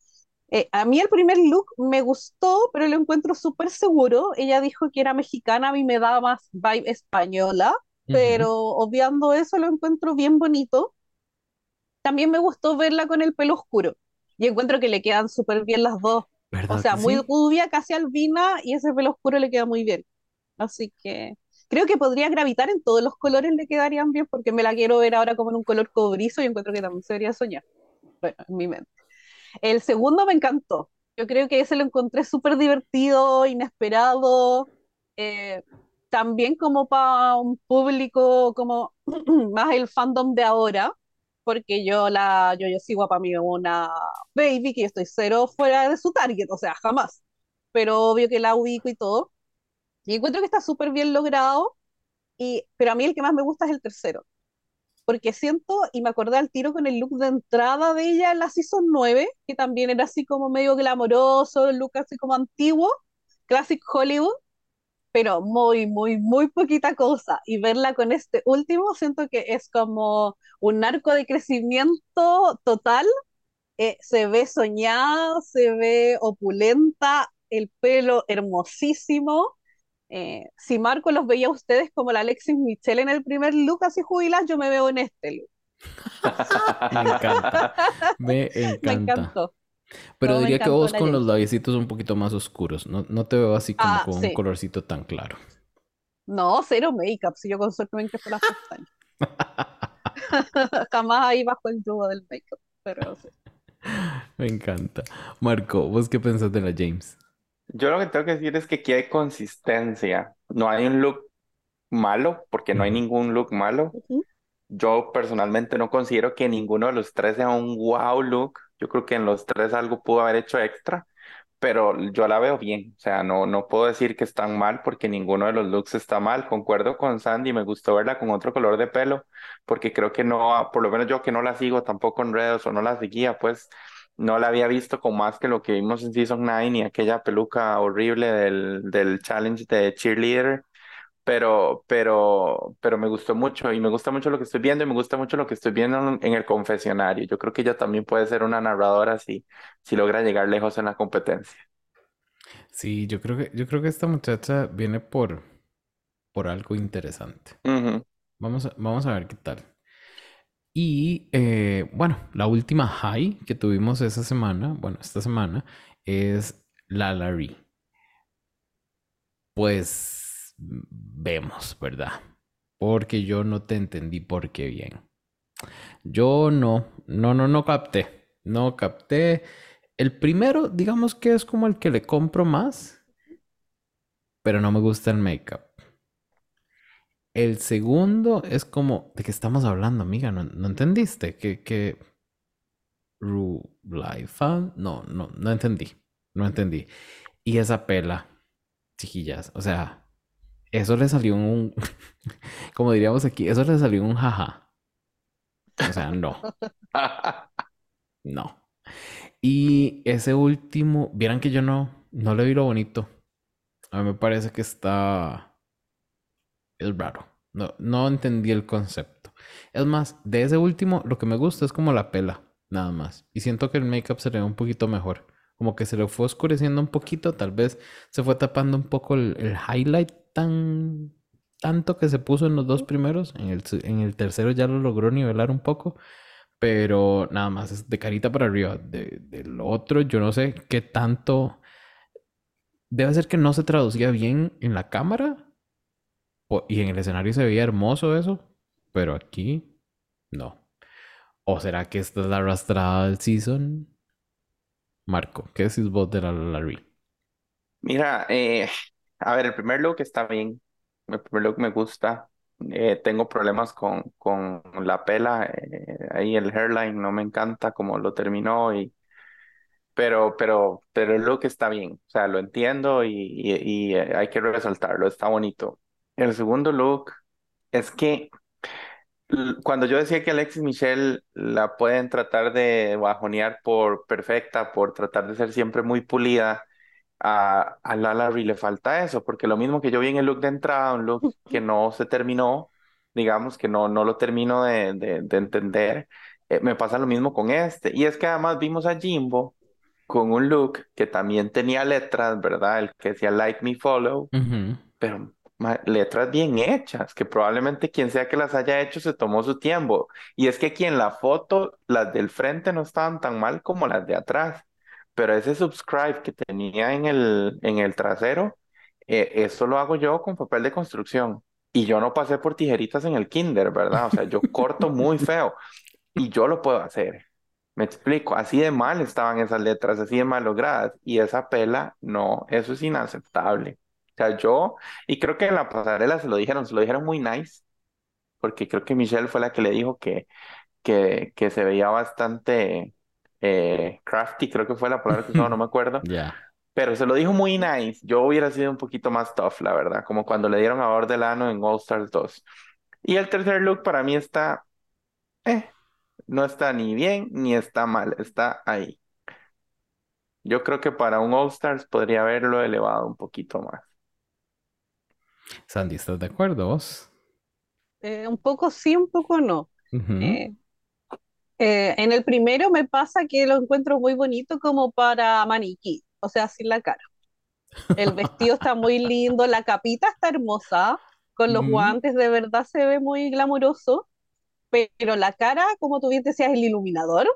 Eh, a mí el primer look me gustó, pero lo encuentro súper seguro. Ella dijo que era mexicana, a mí me daba más vibe española, Ujú. pero obviando eso lo encuentro bien bonito. También me gustó verla con el pelo oscuro y encuentro que le quedan súper bien las dos. O ¿Verdad sea, muy sí? rubia, casi albina y ese pelo oscuro le queda muy bien. Así que creo que podría gravitar en todos los colores, le quedarían bien porque me la quiero ver ahora como en un color cobrizo y encuentro que también se debería soñar. Bueno, en mi mente. El segundo me encantó. Yo creo que ese lo encontré súper divertido, inesperado, eh, también como para un público como más el fandom de ahora, porque yo la yo, yo sigo para mí una baby que yo estoy cero fuera de su target, o sea, jamás. Pero obvio que la ubico y todo. Y encuentro que está súper bien logrado, y, pero a mí el que más me gusta es el tercero porque siento, y me acordé al tiro con el look de entrada de ella en la Season 9, que también era así como medio glamoroso, el look así como antiguo, Classic Hollywood, pero muy, muy, muy poquita cosa. Y verla con este último, siento que es como un arco de crecimiento total. Eh, se ve soñada, se ve opulenta, el pelo hermosísimo. Eh, si Marco los veía a ustedes como la Alexis Michelle en el primer look así jubilas, yo me veo en este look. Me encanta. Me encanta. Me encantó. Pero diría que encantó vos con los labiecitos un poquito más oscuros. No, no te veo así como Ah, con un colorcito tan claro. No, cero make-up, si yo con suerte me encrepo las pestañas. Jamás ahí bajo el yugo del make-up, pero sí. Me encanta. Marco, ¿vos qué pensás de la James? Yo lo que tengo que decir es que aquí hay consistencia. No hay un look malo, porque no hay ningún look malo. Ujú. Yo personalmente no considero que ninguno de los tres sea un wow look. Yo creo que en los tres algo pudo haber hecho extra, pero yo la veo bien. O sea, no, no puedo decir que están mal porque ninguno de los looks está mal. Concuerdo con Sandy, me gustó verla con otro color de pelo, porque creo que no, por lo menos yo que no la sigo tampoco en redes o no la seguía, pues no la había visto con más que lo que vimos en Season 9 y aquella peluca horrible del, del challenge de cheerleader. Pero, pero, pero me gustó mucho y me gusta mucho lo que estoy viendo y me gusta mucho lo que estoy viendo en, en el confesionario. Yo creo que ella también puede ser una narradora si, si logra llegar lejos en la competencia. Sí, yo creo que, yo creo que esta muchacha viene por, por algo interesante. Vamos a, vamos a ver qué tal. Y eh, bueno, la última high que tuvimos esa semana, bueno, esta semana, es la Larry. Pues vemos, ¿verdad? Porque yo no te entendí por qué bien. Yo no, no, no, no capté. No capté. El primero, digamos que es como el que le compro más, pero no me gusta el make-up. El segundo es como, ¿de qué estamos hablando, amiga? ¿No, entendiste? ¿Que, que... Ru Laifa? No, no, no entendí. No entendí. Y esa pela, chiquillas, o sea, eso le salió un, como diríamos aquí, eso le salió un jaja. O sea, no, no. Y ese último, vieran que yo no, no le vi lo bonito. A mí me parece que está, es raro. No, no entendí el concepto. Es más, de ese último, lo que me gusta es como la pela, nada más. Y siento que el make-up se le ve un poquito mejor. Como que se le fue oscureciendo un poquito, tal vez se fue tapando un poco el, el highlight tan tanto que se puso en los dos primeros. En el, en el tercero ya lo logró nivelar un poco. Pero nada más es de carita para arriba. De- del otro, yo no sé qué tanto. Debe ser que no se traducía bien en la cámara. Y en el escenario se veía hermoso eso. Pero aquí, no. ¿O será que esta es la arrastrada del season? Marco, ¿qué decís vos de la Larry? Mira, eh, a ver, el primer look está bien. El primer look me gusta. Eh, tengo problemas con, con la pela. eh, ahí el hairline no me encanta como lo terminó. Y, pero, pero, pero el look está bien. O sea, lo entiendo y, y, y, eh, hay que resaltarlo. Está bonito. El segundo look es que cuando yo decía que Alexis Michelle la pueden tratar de bajonear por perfecta, por tratar de ser siempre muy pulida a, a la Larry le falta eso, porque lo mismo que yo vi en el look de entrada, un look que no se terminó, digamos que no, no lo termino de, de, de entender, eh, me pasa lo mismo con este. Y es que además vimos a Jimbo con un look que también tenía letras, ¿verdad? El que decía Like Me Follow, Ujú. pero ma- letras bien hechas, que probablemente quien sea que las haya hecho se tomó su tiempo. Y es que aquí en la foto, las del frente no estaban tan mal como las de atrás, pero ese subscribe que tenía en el, en el trasero, eh, eso lo hago yo con papel de construcción. Y yo no pasé por tijeritas en el kinder, ¿verdad? O sea, yo corto muy feo y yo lo puedo hacer. Me explico, así de mal estaban esas letras, así de mal logradas. Y esa pela, no, eso es inaceptable. Sea, yo, y creo que en la pasarela se lo dijeron, se lo dijeron muy nice, porque creo que Michelle fue la que le dijo que, que, que se veía bastante eh, crafty, creo que fue la palabra que usó, no me acuerdo. Ya. Pero se lo dijo muy nice. Yo hubiera sido un poquito más tough, la verdad, como cuando le dieron a Ordelano en All Stars 2. Y el tercer look para mí está eh, no está ni bien ni está mal, está ahí. Yo creo que para un All Stars podría haberlo elevado un poquito más. Sandy, ¿estás de acuerdo vos? Eh, un poco sí, un poco no. Eh, eh, en el primero me pasa que lo encuentro muy bonito como para maniquí, o sea, sin la cara. El vestido está muy lindo, la capita está hermosa, con los guantes de verdad se ve muy glamuroso, pero la cara, como tú bien decías, el iluminador,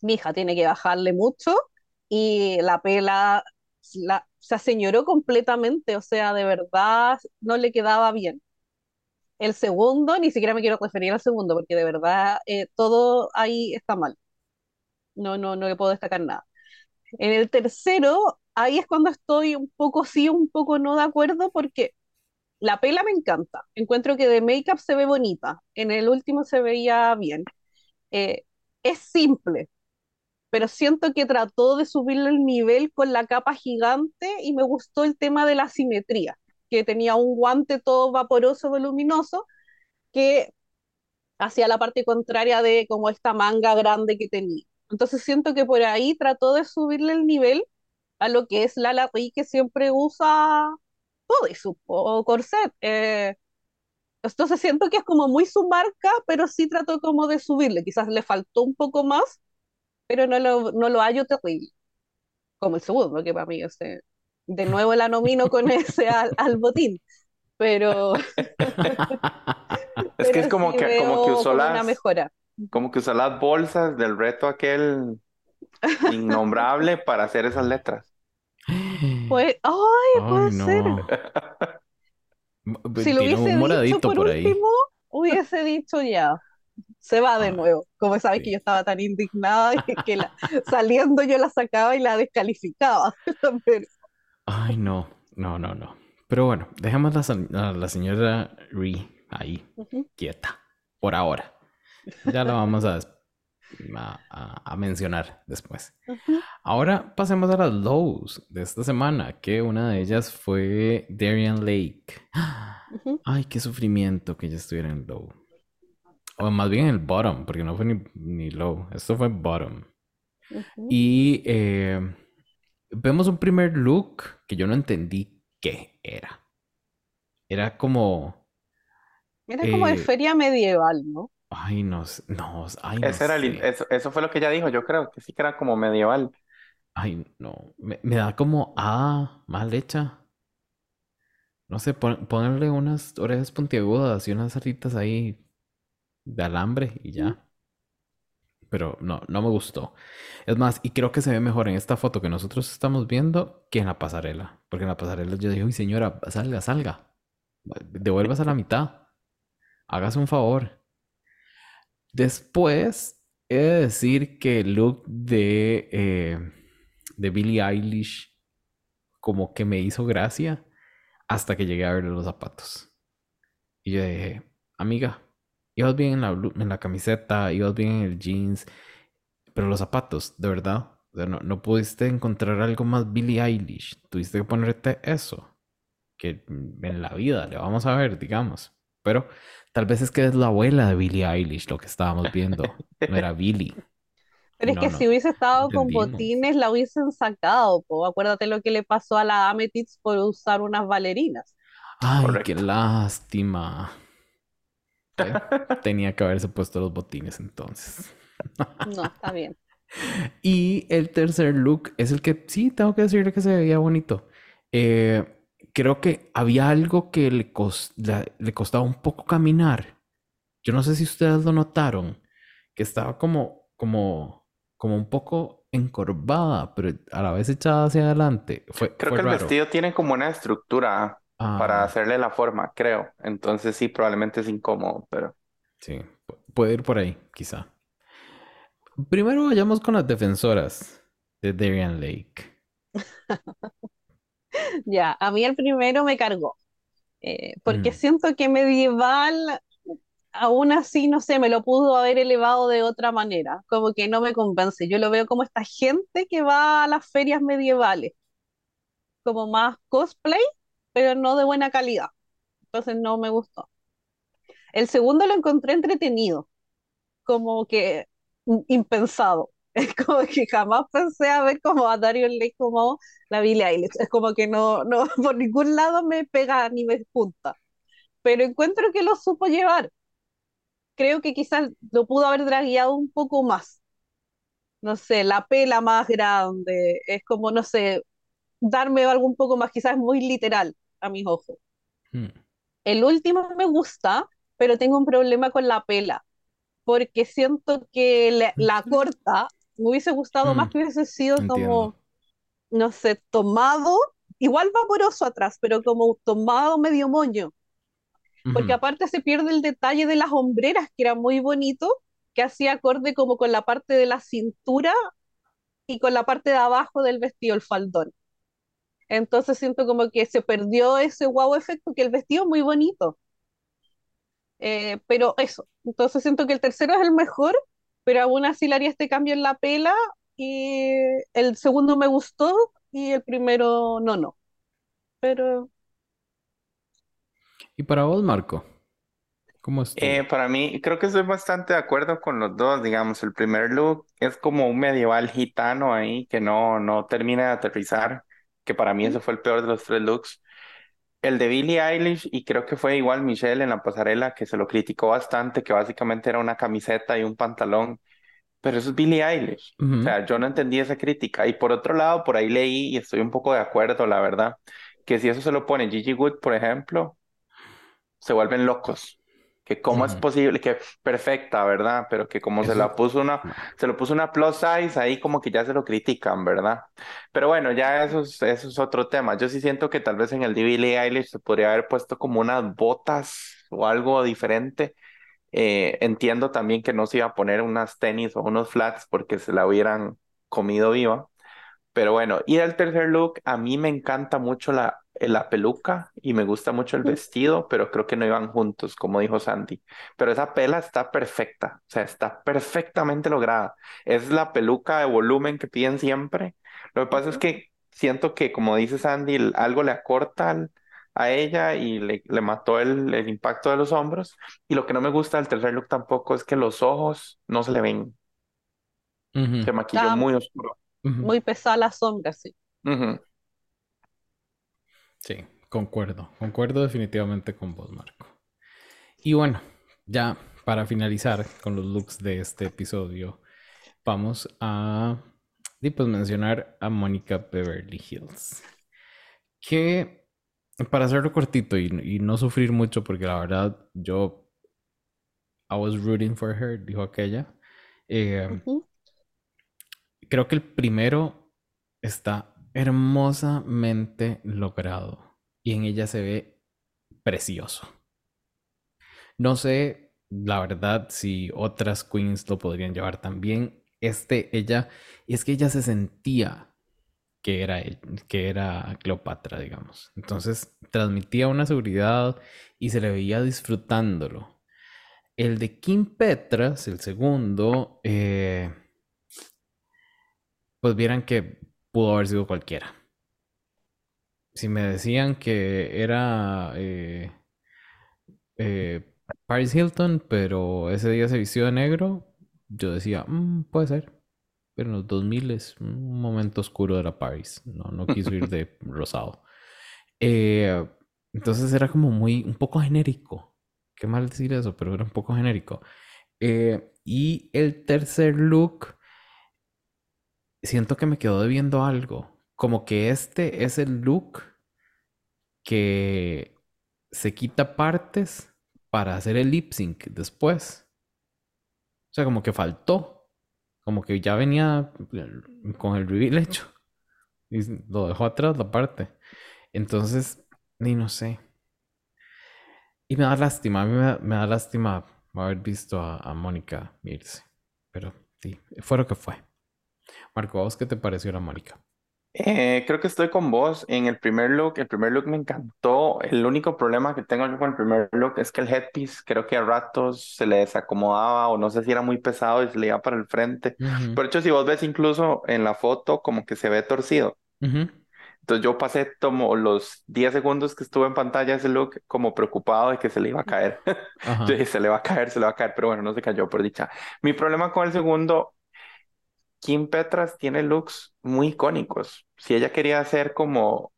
mi hija tiene que bajarle mucho y la pela la, se aseñoró completamente, o sea, de verdad no le quedaba bien. El segundo, ni siquiera me quiero referir al segundo, porque de verdad eh, todo ahí está mal. No, no, no le puedo destacar nada. En el tercero, ahí es cuando estoy un poco sí, un poco no de acuerdo, porque la pela me encanta. Encuentro que de make-up se ve bonita. En el último se veía bien. Eh, es simple, pero siento que trató de subirle el nivel con la capa gigante y me gustó el tema de la simetría, que tenía un guante todo vaporoso, voluminoso, que hacía la parte contraria de como esta manga grande que tenía. Entonces siento que por ahí trató de subirle el nivel a lo que es la Larry que siempre usa bodysuit o corset. Eh, entonces siento que es como muy su marca, pero sí trató como de subirle. Quizás le faltó un poco más, pero no lo, no lo hallo terrible. Como el segundo, que para mí, o sea, de nuevo la nomino con ese al, al botín. Pero, Es que es como sí que, como que usó como una las, mejora. como que usó las bolsas del reto aquel innombrable para hacer esas letras. Pues, ay, puede Ay, ser. no. Si lo hubiese un dicho por por ahí. último, hubiese dicho ya, se va de Ah, nuevo. Como sabes sí. que yo estaba tan indignada y que la- saliendo yo la sacaba y la descalificaba. Pero, Ay, no, no, no, no. Pero bueno, dejemos la, se- a la señora Ree ahí, ujú, quieta, por ahora. Ya la vamos a, a- a- a mencionar después. ujú. Ahora pasemos a las lows de esta semana, que una de ellas fue Darien Lake. Ujú. Ay, qué sufrimiento que ella estuviera en low. O más bien en el bottom, porque no fue ni, ni low, esto fue bottom. Y eh, vemos un primer look que yo no entendí qué era. Era como, Era como de eh, feria medieval, ¿no? ay, no, sé- no, ay, no Ese era el- sé. eso, eso fue lo que ella dijo, yo creo que sí que era como medieval. Ay, no, me, me da como, ah, mal hecha. No sé, pon- ponerle unas orejas puntiagudas y unas alitas ahí de alambre y ya. Pero no, no me gustó. Es más, y creo que se ve mejor en esta foto que nosotros estamos viendo que en la pasarela. Porque en la pasarela yo dije, uy, señora, salga, salga. Devuélvase a la mitad. Hágase un favor. Después, he de decir que el look de, eh, de Billie Eilish como que me hizo gracia hasta que llegué a verle los zapatos. Y yo dije, amiga, ibas bien en la, blu- en la camiseta, ibas bien en el jeans, pero los zapatos, de verdad, o sea, no, no pudiste encontrar algo más Billie Eilish. Tuviste que ponerte eso, que en la vida le vamos a ver, digamos. Pero tal vez es que es la abuela de Billie Eilish lo que estábamos viendo, no era Billie. Pero es que no, si hubiese estado con botines, la hubiesen sacado, po. Acuérdate lo que le pasó a la Amethyst por usar unas bailarinas. Ay, qué lástima. Tenía que haberse puesto los botines entonces. No, está bien. Y el tercer look es el que sí, tengo que decirle que se veía bonito. Eh, creo que había algo que le, cos- la- le costaba un poco caminar. Yo no sé si ustedes lo notaron, que estaba como, como, como un poco encorvada, pero a la vez echada hacia adelante. Fue, Creo fue que el vestido tiene como una estructura para Ah, hacerle la forma, creo. Entonces sí, probablemente es incómodo, pero sí, pu- puede ir por ahí, quizá. Primero vayamos con las defensoras de Darien Lake. Ya, a mí el primero me cargó, eh, porque Mm. siento que medieval, aún así, no sé, me lo pudo haber elevado de otra manera, como que no me convence. Yo lo veo como esta gente que va a las ferias medievales, como más cosplay, pero no de buena calidad. Entonces no me gustó. El segundo lo encontré entretenido, como que impensado. Es como que jamás pensé a ver como a Dario Lake como la Billie Eilish. Es como que no, no, por ningún lado me pega ni me junta. Pero encuentro que lo supo llevar. Creo que quizás lo pudo haber dragueado un poco más. No sé, la pela más grande. Es como, no sé, darme algo un poco más, quizás muy literal a mis ojos. Hmm. El último me gusta, pero tengo un problema con la pela, porque siento que la, la corta me hubiese gustado más Mm, que hubiese sido como, no sé, tomado, igual vaporoso atrás, pero como tomado medio moño, porque aparte se pierde el detalle de las hombreras, que era muy bonito, que hacía acorde como con la parte de la cintura y con la parte de abajo del vestido, el faldón. Entonces siento como que se perdió ese wow efecto, que el vestido es muy bonito. Eh, pero eso, entonces siento que el tercero es el mejor, pero aún así le haría este cambio en la pela y el segundo me gustó y el primero no, no. Pero ¿Y para vos, Marco? ¿Cómo estuvo? Eh, para mí, creo que estoy bastante de acuerdo con los dos, digamos, el primer look es como un medieval gitano ahí que no, no termina de aterrizar, que para mí ese fue el peor de los tres looks. El de Billie Eilish, y creo que fue igual Michelle en la pasarela, que se lo criticó bastante, que básicamente era una camiseta y un pantalón, pero eso es Billie Eilish. O Ujú. sea, yo no entendí esa crítica. Y por otro lado, por ahí leí, y estoy un poco de acuerdo, la verdad, que si eso se lo pone Gigi Wood, por ejemplo, se vuelven locos. Que cómo es posible, que perfecta, ¿verdad? Pero que como se la puso una, se lo puso una plus size, ahí como que ya se lo critican, ¿verdad? Pero bueno, ya eso es, eso es otro tema. Yo sí siento que tal vez en el de Billie Eilish se podría haber puesto como unas botas o algo diferente. Eh, entiendo también que no se iba a poner unas tenis o unos flats porque se la hubieran comido viva. Pero bueno, y el tercer look, a mí me encanta mucho la, la peluca y me gusta mucho el vestido, pero creo que no iban juntos, como dijo Sandy. Pero esa pela está perfecta, o sea, está perfectamente lograda. Es la peluca de volumen que piden siempre. Lo que pasa es que siento que, como dice Sandy, algo le acorta al- a ella y le, le mató el, el impacto de los hombros. Y lo que no me gusta del tercer look tampoco es que los ojos no se le ven. Se maquilló está muy oscuro. Muy pesada la sombra, sí. Ujú. Sí, concuerdo. Concuerdo definitivamente con vos, Marco. Y bueno, ya para finalizar con los looks de este episodio, vamos a y pues mencionar a Mónica Beverly Hills. Que para hacerlo cortito y, y no sufrir mucho, porque la verdad yo I was rooting for her, dijo aquella. eh, creo que el primero está hermosamente logrado y en ella se ve precioso. No sé, la verdad, si otras queens lo podrían llevar también. Este, ella, y es que ella se sentía que era, él- que era Cleopatra, digamos. Entonces transmitía una seguridad y se le veía disfrutándolo. El de Kim Petras, el segundo, eh, pues vieran que pudo haber sido cualquiera. Si me decían que era eh, eh, Paris Hilton, pero ese día se vistió de negro, yo decía, "Mm, puede ser. Pero en los 2000 es un momento oscuro de la Paris. No, no quiso ir de rosado. Eh, entonces era como muy, un poco genérico. Qué mal decir eso, pero era un poco genérico. Eh, y el tercer look, siento que me quedó debiendo algo. Como que este es el look que se quita partes para hacer el lip sync después. O sea, como que faltó. Como que ya venía con el reveal hecho. Y lo dejó atrás la parte. Entonces, ni no sé. Y me da lástima, a mí me da, me da lástima haber visto a, a Mónica irse. Pero sí, fue lo que fue. Marco, ¿a vos qué te pareció la Mónica? Eh, creo que estoy con vos en el primer look. El primer look me encantó. El único problema que tengo yo con el primer look es que el headpiece creo que a ratos se le desacomodaba o no sé si era muy pesado y se le iba para el frente. Ujú, Por hecho, si vos ves incluso en la foto como que se ve torcido. ujú. Entonces yo pasé como los 10 segundos que estuve en pantalla ese look como preocupado de que se le iba a caer. Yo dije, se le va a caer, se le va a caer, pero bueno, no se cayó por dicha. Mi problema con el segundo, Kim Petras tiene looks muy icónicos. Si ella quería hacer como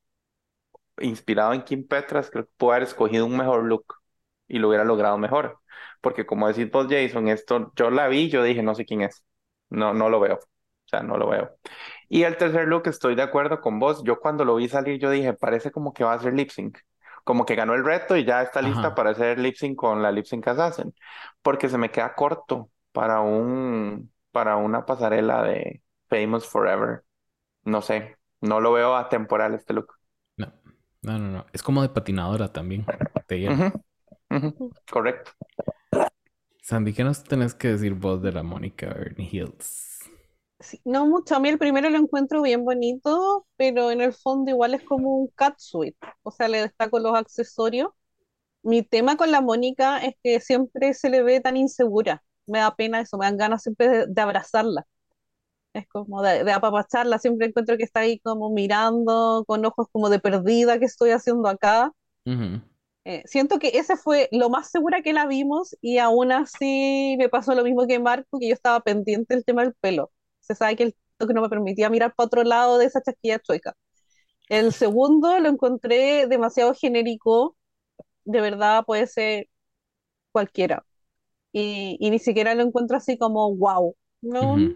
inspirado en Kim Petras, creo que pudo haber escogido un mejor look y lo hubiera logrado mejor. Porque como decís vos, Jason, esto yo la vi, yo dije, no sé quién es. No, no lo veo. O sea, no lo veo. Y el tercer look, estoy de acuerdo con vos. Yo cuando lo vi salir, yo dije, parece como que va a hacer lip sync. Como que ganó el reto y ya está lista Ajá. para hacer lip sync con la lip sync assassin. Porque se me queda corto para un, para una pasarela de Famous Forever. No sé, no lo veo atemporal este look. No, no, no, no. Es como de patinadora también. de hielo. Ujú, ujú, Correcto. Sandy, ¿qué nos tenés que decir vos de la Mónica Ernie Hills? Sí, no mucho, a mí el primero lo encuentro bien bonito, pero en el fondo igual es como un catsuit, o sea, le destaco los accesorios. Mi tema con la Mónica es que siempre se le ve tan insegura, me da pena eso, me dan ganas siempre de, de abrazarla, es como de, de apapacharla, siempre encuentro que está ahí como mirando con ojos como de perdida, ¿qué estoy haciendo acá? Ujú. Eh, siento que ese fue lo más segura que la vimos y aún así me pasó lo mismo que Marco, que yo estaba pendiente del tema del pelo. Se sabe que el que no me permitía mirar para otro lado de esa chasquilla chueca. El segundo lo encontré demasiado genérico, de verdad puede ser cualquiera. Y, y ni siquiera lo encuentro así como wow, no,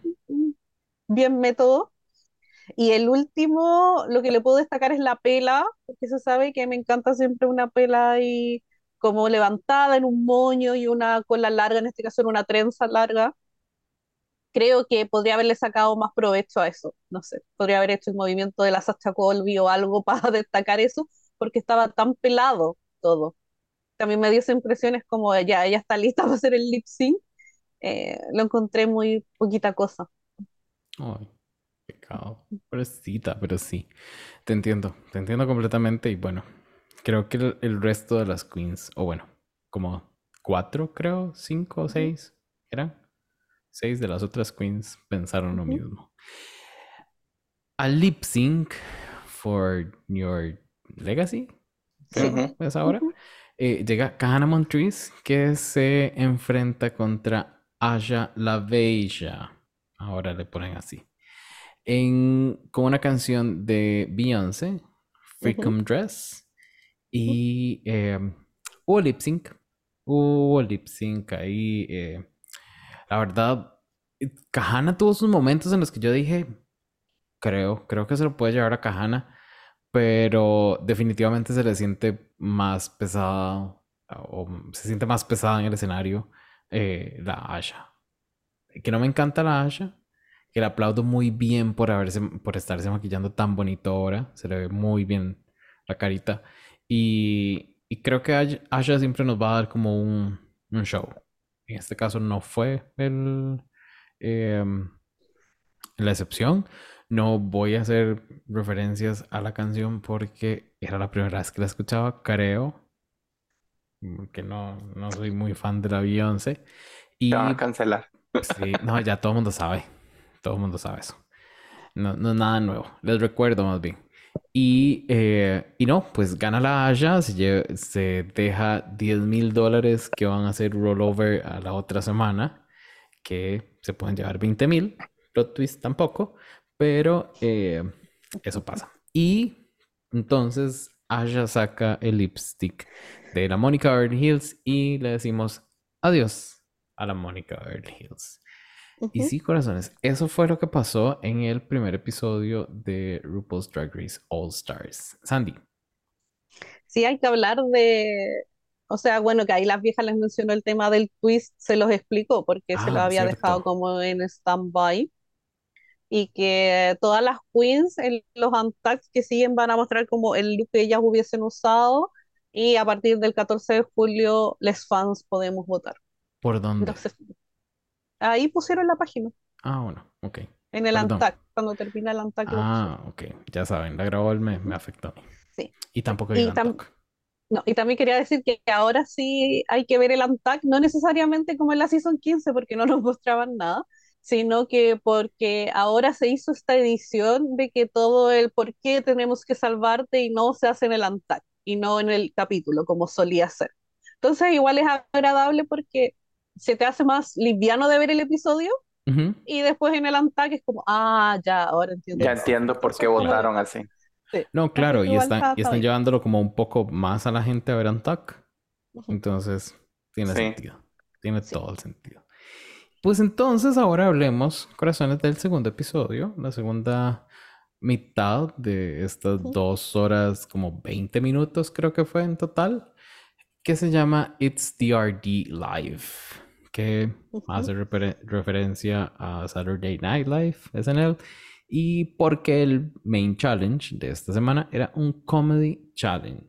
bien método. Y el último, lo que le puedo destacar es la pela, porque se sabe que me encanta siempre una pela ahí como levantada en un moño y una cola larga, en este caso en una trenza larga. Creo que podría haberle sacado más provecho a eso, no sé, podría haber hecho el movimiento de la Sacha Colby o algo para destacar eso, porque estaba tan pelado todo. También me dio esa impresión, es como ya, ella está lista para hacer el lip sync. Eh, lo encontré muy poquita cosa. Ay, pecado. Pobrecita, pero sí. Te entiendo, te entiendo completamente y bueno, creo que el, el resto de las queens, o bueno, como cuatro, creo, cinco o seis, eran seis de las otras queens pensaron lo mismo. Al lip sync for your legacy, creo, Ujú. es ahora. Eh, llega Kahana Montrese que se enfrenta contra Aja la Bella. Ahora le ponen así. En, con una canción de Beyoncé, Freakum Dress. Y eh, hubo lip sync. Hubo lip sync ahí. eh, la verdad, Kahana tuvo sus momentos en los que yo dije, creo, creo que se lo puede llevar a Kahana pero definitivamente se le siente más pesada o se siente más pesada en el escenario eh, la Asha. Que no me encanta la Asha, que le aplaudo muy bien por haberse, por estarse maquillando tan bonito ahora, se le ve muy bien la carita y, y creo que Asha- siempre nos va a dar como un, un show. En este caso no fue el, em, la excepción. No voy a hacer referencias a la canción porque era la primera vez que la escuchaba, creo. mm, Que no, no soy muy fan de la Beyoncé. Y Te van a cancelar. sí, no, ya todo el mundo sabe. Todo el mundo sabe eso. No, no es nada nuevo. Les recuerdo más bien. Y, eh, y no, pues gana la Asha, se, se deja 10 mil dólares que van a hacer rollover a la otra semana, que se pueden llevar 20 mil. Plot twist tampoco, pero eh, eso pasa. Y entonces Asha saca el lipstick de la Mónica Earn Hills y le decimos adiós a la Mónica Earn Hills. Y sí, corazones, eso fue lo que pasó en el primer episodio de RuPaul's Drag Race All Stars. Sandy. Sí, hay que hablar de, o sea, bueno, que ahí las viejas les mencionó el tema del twist, se los explicó porque se lo Ah, había dejado como en stand-by y que todas las queens en los untags que siguen van a mostrar como el look que ellas hubiesen usado y a partir del 14 de julio les fans podemos votar. ¿Por dónde? Entonces, ahí pusieron la página, Ah, bueno, ok. en el Perdón. untag, cuando termina el pusieron. Ah, ok. Ya saben, la grabó me, me afectó a mí. Sí. Y tampoco Y digan tam-. No, y también quería decir que ahora sí hay que ver el Untucked, no necesariamente como en la Season 15, porque no nos mostraban nada, sino que porque ahora se hizo esta edición de que todo el por qué tenemos que salvarte y no se hace en el ANTAC y no en el capítulo como solía ser. Entonces igual es agradable porque se te hace más liviano de ver el episodio Ujú. y después en el ANTAC es como, ah, ya, ahora entiendo. Ya entiendo por qué votaron así. Sí. No, claro, y están, está- y está están llevándolo como un poco más a la gente a ver Antac. Entonces, tiene Sí. sentido. Tiene Sí. todo el sentido. Pues entonces ahora hablemos, corazones, del segundo episodio, la segunda mitad de estas dos horas, como 20 minutos creo que fue en total, que se llama It's DRD Live, que hace refer- referencia a Saturday Night Live, SNL, y porque el main challenge de esta semana era un comedy challenge.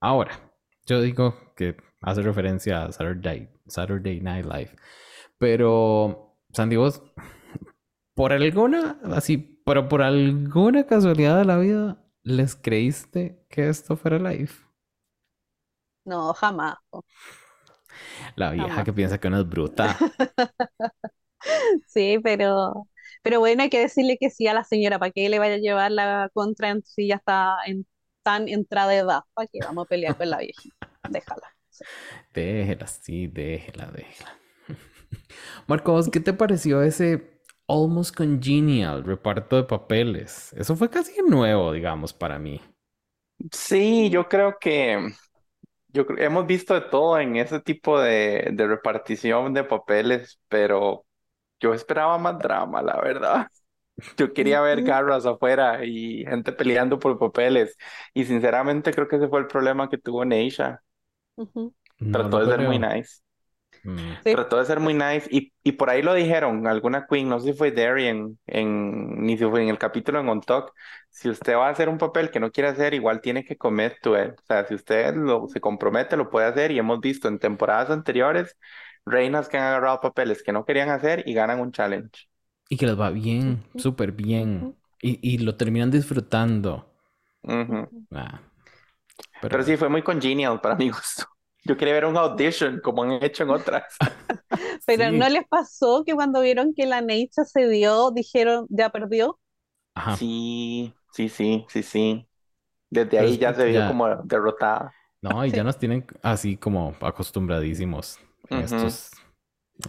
Ahora, yo digo que hace referencia a Saturday, Saturday Night Live, pero Sandy, vos, por alguna, así, pero por alguna casualidad de la vida, ¿les creíste que esto fuera live? No, jamás. La vieja Jamás. que piensa que uno es bruta. Sí, pero, pero bueno, hay que decirle que sí a la señora, ¿para qué le vaya a llevar la contra en- si ya está en tan entrada de edad? ¿Para qué vamos a pelear con la viejita? Déjala. Sí. Déjela, sí, déjela, déjela. Marcos, ¿qué te pareció ese almost congenial reparto de papeles? Eso fue casi nuevo, digamos, para mí. Sí, yo creo que yo creo- hemos visto de todo en ese tipo de, de repartición de papeles, pero yo esperaba más drama, la verdad. Yo quería ver garras afuera y gente peleando por papeles. Y sinceramente creo que ese fue el problema que tuvo Neisha. No Trató de ser muy nice. Mm. Sí. Trató de ser muy nice y, y por ahí lo dijeron, alguna queen, no sé si fue Darian, en, ni si fue en el capítulo en On Talk, si usted va a hacer un papel que no quiere hacer, igual tiene que commit to it. O sea, si usted lo, se compromete, lo puede hacer y hemos visto en temporadas anteriores reinas que han agarrado papeles que no querían hacer y ganan un challenge. Y que les va bien, súper bien. Y, y lo terminan disfrutando. Ah, Pero sí, fue muy congenial para mi gusto. Yo quería ver un audition como han hecho en otras. Pero sí. ¿no les pasó que cuando vieron que la Neisha se dio, dijeron, ya perdió? Ajá. Sí, sí, sí, sí, sí. Desde ahí ya se vio ya- como derrotada. No, y ya Sí. nos tienen así como acostumbradísimos en Ujú. estos.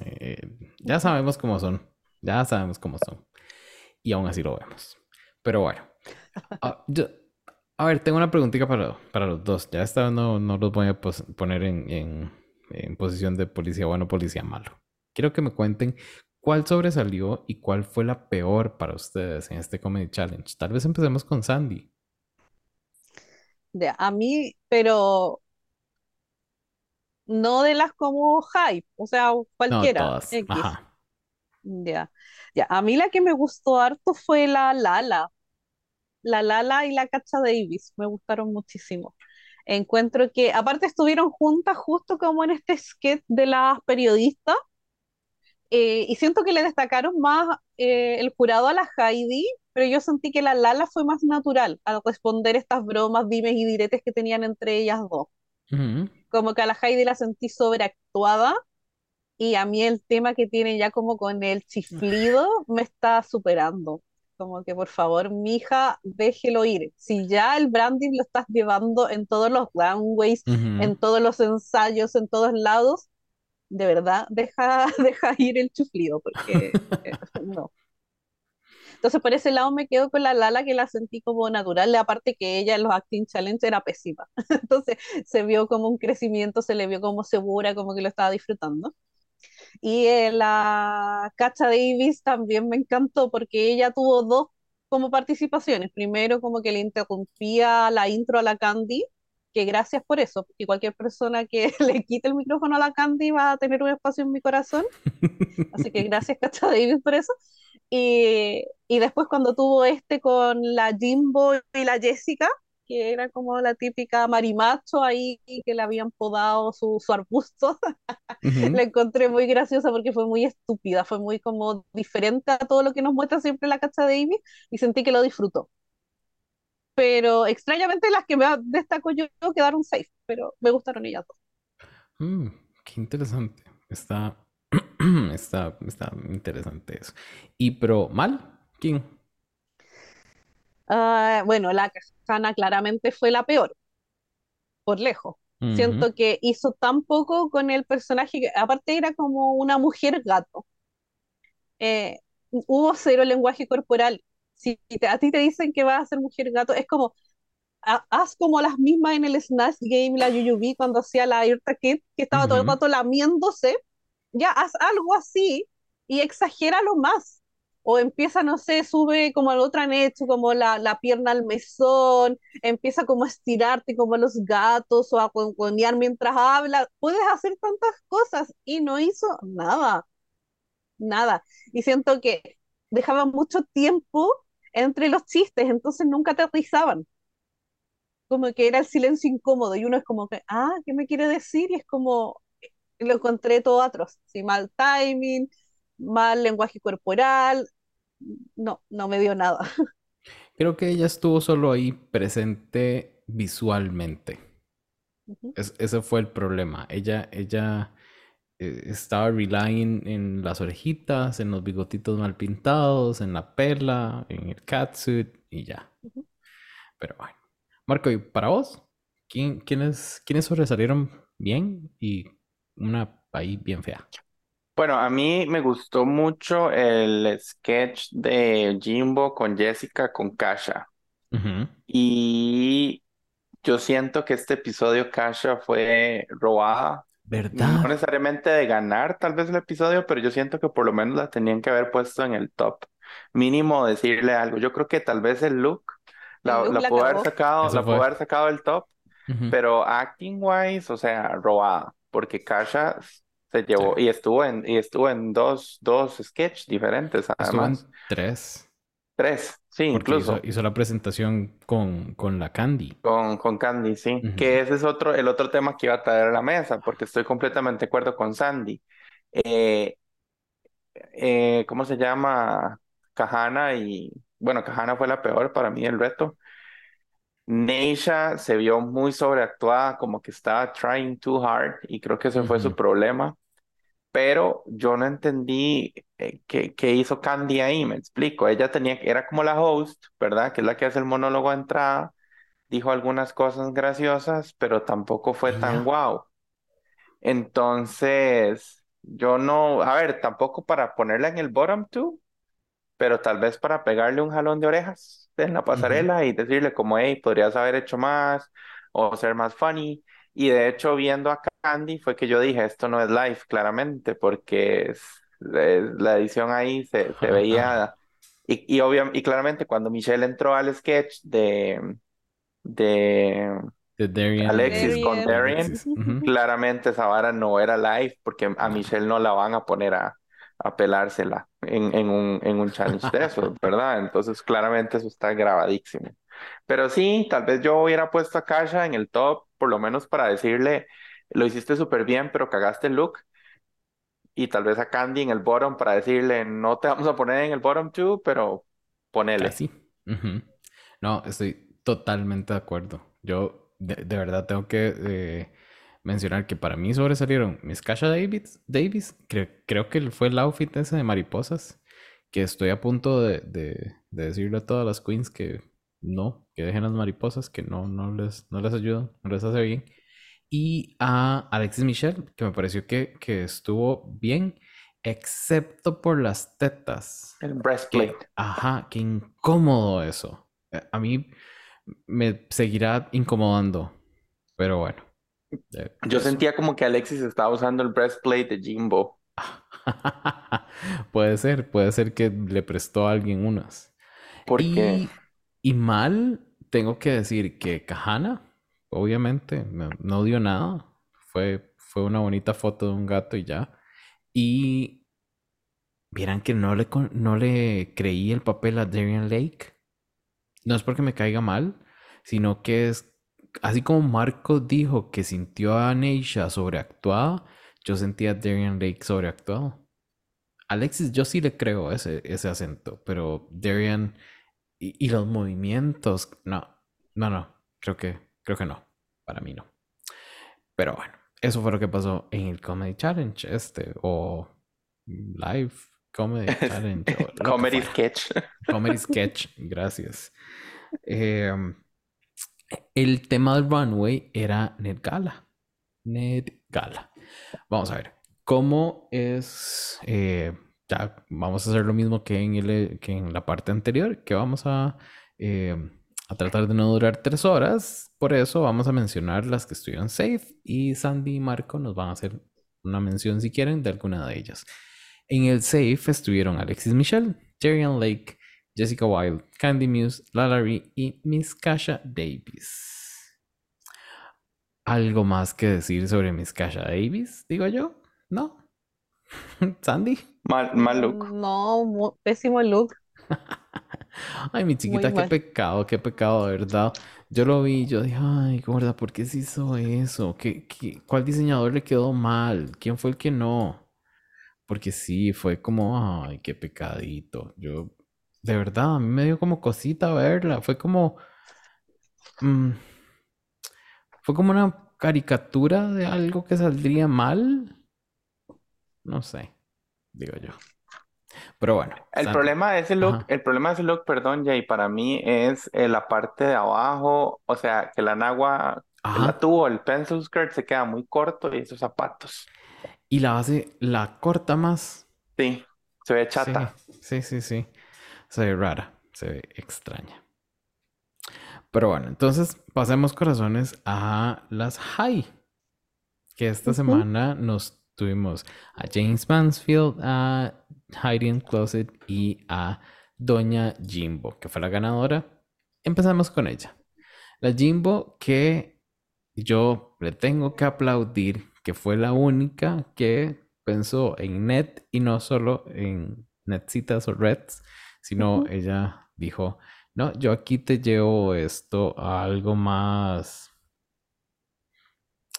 eh, ya sabemos cómo son. Ya sabemos cómo son. Y aún así lo vemos. Pero bueno. Ah, yo- a ver, tengo una preguntita para, para los dos. Ya esta no, no los voy a poner en, en, en posición de policía bueno, policía malo. Quiero que me cuenten cuál sobresalió y cuál fue la peor para ustedes en este Comedy Challenge. Tal vez empecemos con Sandy. A mí, pero no de las como hype, o sea, No, cualquiera, todas. X. Ajá. Ya, ya, a mí la que me gustó harto fue la Lala, la Lala y la Cacha Davis, me gustaron muchísimo. Encuentro que, aparte estuvieron juntas justo como en este sketch de las periodistas, eh, y siento que le destacaron más eh, el jurado a la Heidi, pero yo sentí que la Lala fue más natural al responder estas bromas, dimes y diretes que tenían entre ellas dos. Como que a la Heidi la sentí sobreactuada y a mí el tema que tiene ya como con el chiflido me está superando. Como que por favor, mija, déjelo ir. Si ya el branding lo estás llevando en todos los runways, en todos los ensayos, en todos lados, de verdad, deja, deja ir el chiflido, porque eh, no. Entonces, por ese lado me quedo con la Lala que la sentí como natural, aparte que ella en los Acting Challenge era pésima. Entonces, se vio como un crecimiento, se le vio como segura, como que lo estaba disfrutando. Y eh, la Cacha Davis también me encantó porque ella tuvo dos como participaciones. Primero, como que le interrumpía la intro a la Candy, que gracias por eso, porque cualquier persona que le quite el micrófono a la Candy va a tener un espacio en mi corazón. Así que gracias, Cacha Davis, por eso. Y, y después cuando tuvo este con la Jimbo y la Jessica, que era como la típica marimacho ahí que le habían podado su, su arbusto, Ujú. la encontré muy graciosa porque fue muy estúpida, fue muy como diferente a todo lo que nos muestra siempre la Cacha Davis y sentí que lo disfrutó. Pero extrañamente las que me destaco yo quedaron safe, pero me gustaron ellas dos. Mm, qué interesante. Está, está, está interesante eso. Y pero mal, ¿quién? Ah, bueno, la Kahana claramente fue la peor, por lejos. Siento que hizo tan poco con el personaje que aparte era como una mujer gato. Eh, hubo cero lenguaje corporal. Si te- a ti te dicen que vas a ser mujer gato, es como, ha- haz como las mismas en el Snatch Game, la Yuyubi, cuando hacía la Eartha Kitt, que estaba todo el rato lamiéndose. Ya, haz algo así y exagéralo más. O empieza, no sé, sube como al otro hecho, como la, la pierna al mesón, empieza como a estirarte como los gatos o a conconear mientras habla. Puedes hacer tantas cosas y no hizo nada, nada. Y siento que dejaba mucho tiempo entre los chistes, entonces nunca aterrizaban. Como que era el silencio incómodo y uno es como que, ah, ¿qué me quiere decir? Y es como, lo encontré todo atroz. Sí, mal timing, mal lenguaje corporal, no, no me dio nada. Creo que ella estuvo solo ahí presente visualmente. Es- ese fue el problema. Ella, ella eh, estaba relying en las orejitas, en los bigotitos mal pintados, en la pela, en el catsuit y ya. Pero bueno. Marco, ¿y para vos? ¿Quién, quiénes, quiénes sobresalieron bien y una ahí bien fea? Bueno, a mí me gustó mucho el sketch de Jimbo con Jessica, con Kasha. Ujú. Y yo siento que este episodio Kasha fue robada. No ¿Verdad? necesariamente de ganar tal vez el episodio, pero yo siento que por lo menos la tenían que haber puesto en el top. Mínimo decirle algo. Yo creo que tal vez el look El la, look la la pudo haber cagó. sacado, Eso la pudo fue. haber sacado del top, Ujú. pero acting wise, o sea, robada, porque Kasha se Sí. llevó y estuvo en y estuvo en dos dos sketches diferentes Estuvo en además. tres. Tres, sí, Porque incluso. hizo la presentación con, con la Candy. Con, con Candy, sí. Que ese es otro, el otro tema que iba a traer a la mesa, porque estoy completamente de acuerdo con Sandy. Eh, eh, ¿cómo se llama? Kahana y, bueno, Kahana fue la peor para mí el reto. Neisha se vio muy sobreactuada, como que estaba trying too hard, y creo que ese fue su problema. Pero yo no entendí eh, qué, qué hizo Candy ahí, me explico. Ella tenía, era como la host, ¿verdad? Que es la que hace el monólogo de entrada. Dijo algunas cosas graciosas, pero tampoco fue tan guau. Entonces, yo no, a ver, tampoco para ponerla en el bottom two, pero tal vez para pegarle un jalón de orejas en la pasarela y decirle como, hey, podrías haber hecho más o ser más funny. Y de hecho, viendo a Candy fue que yo dije, esto no es live, claramente, porque es- es- la edición ahí se, se veía, y, y, y claramente cuando Michelle entró al sketch de, de De. Alexis con. Ujú. claramente esa vara no era live, porque a. Michelle no la van a poner a, a pelársela en, en un, en un challenge de esos, ¿verdad? Entonces, claramente eso está grabadísimo. Pero sí, tal vez yo hubiera puesto a Kasha en el top, por lo menos para decirle, lo hiciste súper bien, pero cagaste el look. Y tal vez a Candy en el bottom para decirle, no te vamos a poner en el bottom two, pero ponele. Casi. Ujú. No, estoy totalmente de acuerdo. Yo de, de verdad tengo que eh, mencionar que para mí sobresalieron Miss Kasha Davis, Davis cre- creo que fue el outfit ese de mariposas, que estoy a punto de, de- de decirle a todas las queens que no, que dejen las mariposas, que no, no les, no les ayudan, no les hace bien. Y a Alexis Michelle, que me pareció que, que estuvo bien, excepto por las tetas. El Que, breastplate. ajá, qué incómodo eso. Eh, A mí me seguirá incomodando, pero bueno. Yo sentía como que Alexis estaba usando el breastplate de Jimbo. Puede ser, puede ser que le prestó a alguien unas. Porque, Y, y mal, tengo que decir que Kahana, obviamente, no, no dio nada. Fue, fue una bonita foto de un gato y ya. Y vieran que no le, no le creí el papel a Darian Lake. No es porque me caiga mal, sino que es así como Marco dijo que sintió a Neisha sobreactuada, yo sentía a Darian Lake sobreactuado. Alexis, yo sí le creo ese, ese acento, pero Darian y, y los movimientos, no, no, no, creo que, creo que no, para mí no. Pero bueno, eso fue lo que pasó en el Comedy Challenge este, o live comedy challenge. Comedy sketch. Comedy sketch, gracias. Em, el tema del runway era Net Gala. Net Gala. Vamos a ver. ¿Cómo es? eh, ya vamos a hacer lo mismo que en, la parte anterior, que vamos a, em, a tratar de no durar tres horas. Por eso vamos a mencionar las que estuvieron safe y Sandy y Marco nos van a hacer una mención si quieren de alguna de ellas. En el safe estuvieron Alexis Michelle, Jerian Lake, Jessica Wilde, Candy Muse, Lalari y Miss Kasha Davis. ¿Algo más que decir sobre Miss Kasha Davis? Digo yo. ¿No? ¿Sandy? Mal, mal look. No, pésimo look. Ay, mi chiquita, qué mal. pecado, qué pecado, de verdad. Yo lo vi, yo dije, ay, gorda, ¿por qué se hizo eso? ¿Qué, qué- cuál diseñador le quedó mal? ¿Quién fue el que no? Porque sí, fue como, ay, qué pecadito. Yo, de verdad, a mí me dio como cosita verla. Fue como, mm, fue como una caricatura de algo que saldría mal. No sé, digo yo. Pero bueno, El problema de ese look, Ajá. el problema de ese look, perdón, Jay, para mí es eh, la parte de abajo, o sea, que la nagua, la tubo, el pencil skirt se queda muy corto y esos zapatos. Y la base la corta más. Sí, se ve chata. Sí, sí, sí, sí. Se ve rara, se ve extraña. Pero bueno, entonces pasemos corazones a las high. Que esta semana nos tuvimos a James Mansfield, a Hiding Closet y a Doña Jimbo, que fue la ganadora. Empezamos con ella. La Jimbo que yo le tengo que aplaudir, que fue la única que pensó en net y no solo en netcitas o reds, sino ella dijo, no, yo aquí te llevo esto a algo más,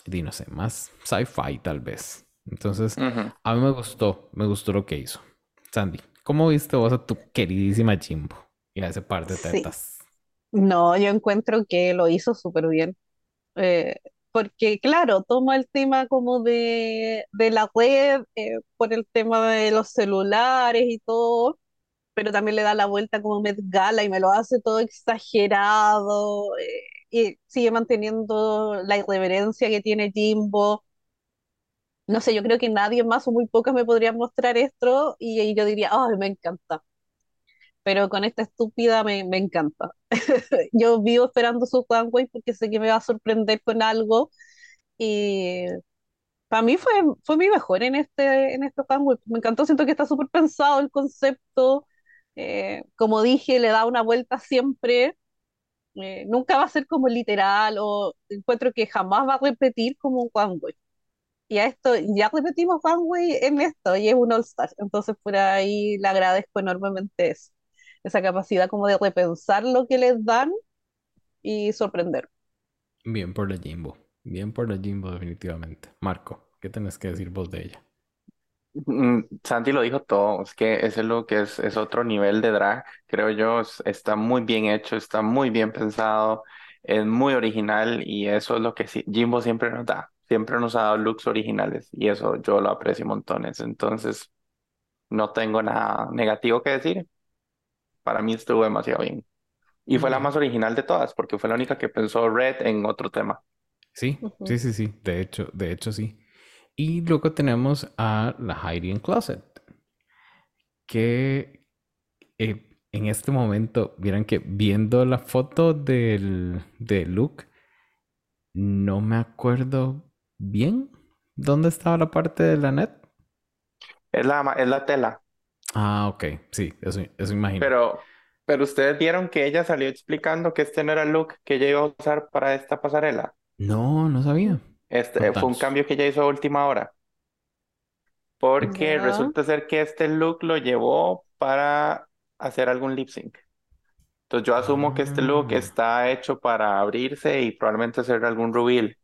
di no sé, más sci-fi tal vez. Entonces, a mí me gustó, me gustó lo que hizo. Sandy, ¿cómo viste vos a tu queridísima Jimbo y a ese par de Sí. tetas? No, yo encuentro que lo hizo súper bien. Eh, porque, claro, toma el tema como de, de la red, eh, por el tema de los celulares y todo, pero también le da la vuelta como Met Gala y me lo hace todo exagerado, eh, y sigue manteniendo la irreverencia que tiene Jimbo. No sé, yo creo que nadie más o muy pocas me podrían mostrar esto y, y yo diría, ay, me encanta. Pero con esta estúpida me, me encanta. Yo vivo esperando su runway porque sé que me va a sorprender con algo y para mí fue, fue mi mejor en este, en este runway. Me encantó, siento que está súper pensado el concepto. Eh, como dije, le da una vuelta siempre. Eh, nunca va a ser como literal o encuentro que jamás va a repetir como un runway. Y a esto, ya repetimos runway en esto y es un All Star. Entonces por ahí le agradezco enormemente eso. Esa capacidad como de repensar lo que les dan y sorprender. Bien por la Jimbo, bien por la Jimbo definitivamente. Marco, ¿qué tenés que decir vos de ella? Mm, Santi lo dijo todo, es que ese look es, es otro nivel de drag, creo yo, es- está muy bien hecho, está muy bien pensado, es muy original y eso es lo que sí- Jimbo siempre nos da, siempre nos ha dado looks originales y eso yo lo aprecio montones, entonces no tengo nada negativo que decir, para mí estuvo demasiado bien. Y fue la más original de todas, porque fue la única que pensó Red en otro tema. Sí, Ujú. sí, sí, sí, de hecho, de hecho sí. Y luego tenemos a la Hiding Closet, que eh, en este momento, vieran que viendo la foto del, de Luke, no me acuerdo bien dónde estaba la parte de la net. Es la, es la tela. Ah, ok, sí, eso, eso imagino. Pero, pero ustedes vieron que ella salió explicando que este no era el look que ella iba a usar para esta pasarela. No, no sabía. Este fue un cambio que ella hizo a última hora. Porque resulta ser que este look lo llevó para hacer algún lip sync. Entonces yo asumo que este look Ah. está hecho para abrirse y probablemente hacer algún reveal.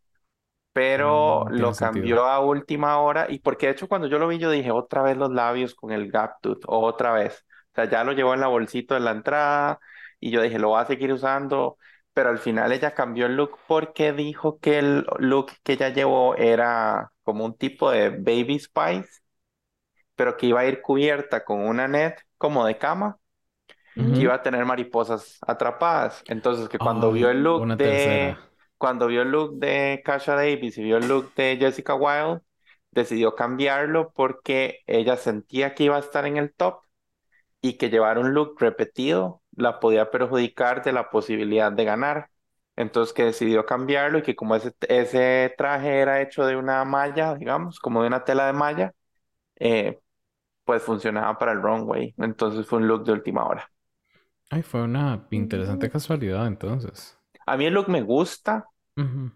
Pero Mm, lo sentido. cambió a última hora y porque de hecho cuando yo lo vi yo dije otra vez los labios con el gap tooth, otra vez. O sea, ya lo llevó en la bolsita de la entrada y yo dije lo va a seguir usando, pero al final ella cambió el look porque dijo que el look que ella llevó era como un tipo de Baby Spice pero que iba a ir cubierta con una net como de cama, que Ujú. iba a tener mariposas atrapadas. Entonces, que cuando vio el look de, tercera. cuando vio el look de Kasha Davis y vio el look de Jessica Wilde, decidió cambiarlo porque ella sentía que iba a estar en el top y que llevar un look repetido la podía perjudicar de la posibilidad de ganar. Entonces que decidió cambiarlo y que como ese, ese traje era hecho de una malla, digamos, como de una tela de malla, eh, pues funcionaba para el runway. Entonces fue un look de última hora. Ay, fue una interesante casualidad entonces. A mí el look me gusta. Ujú.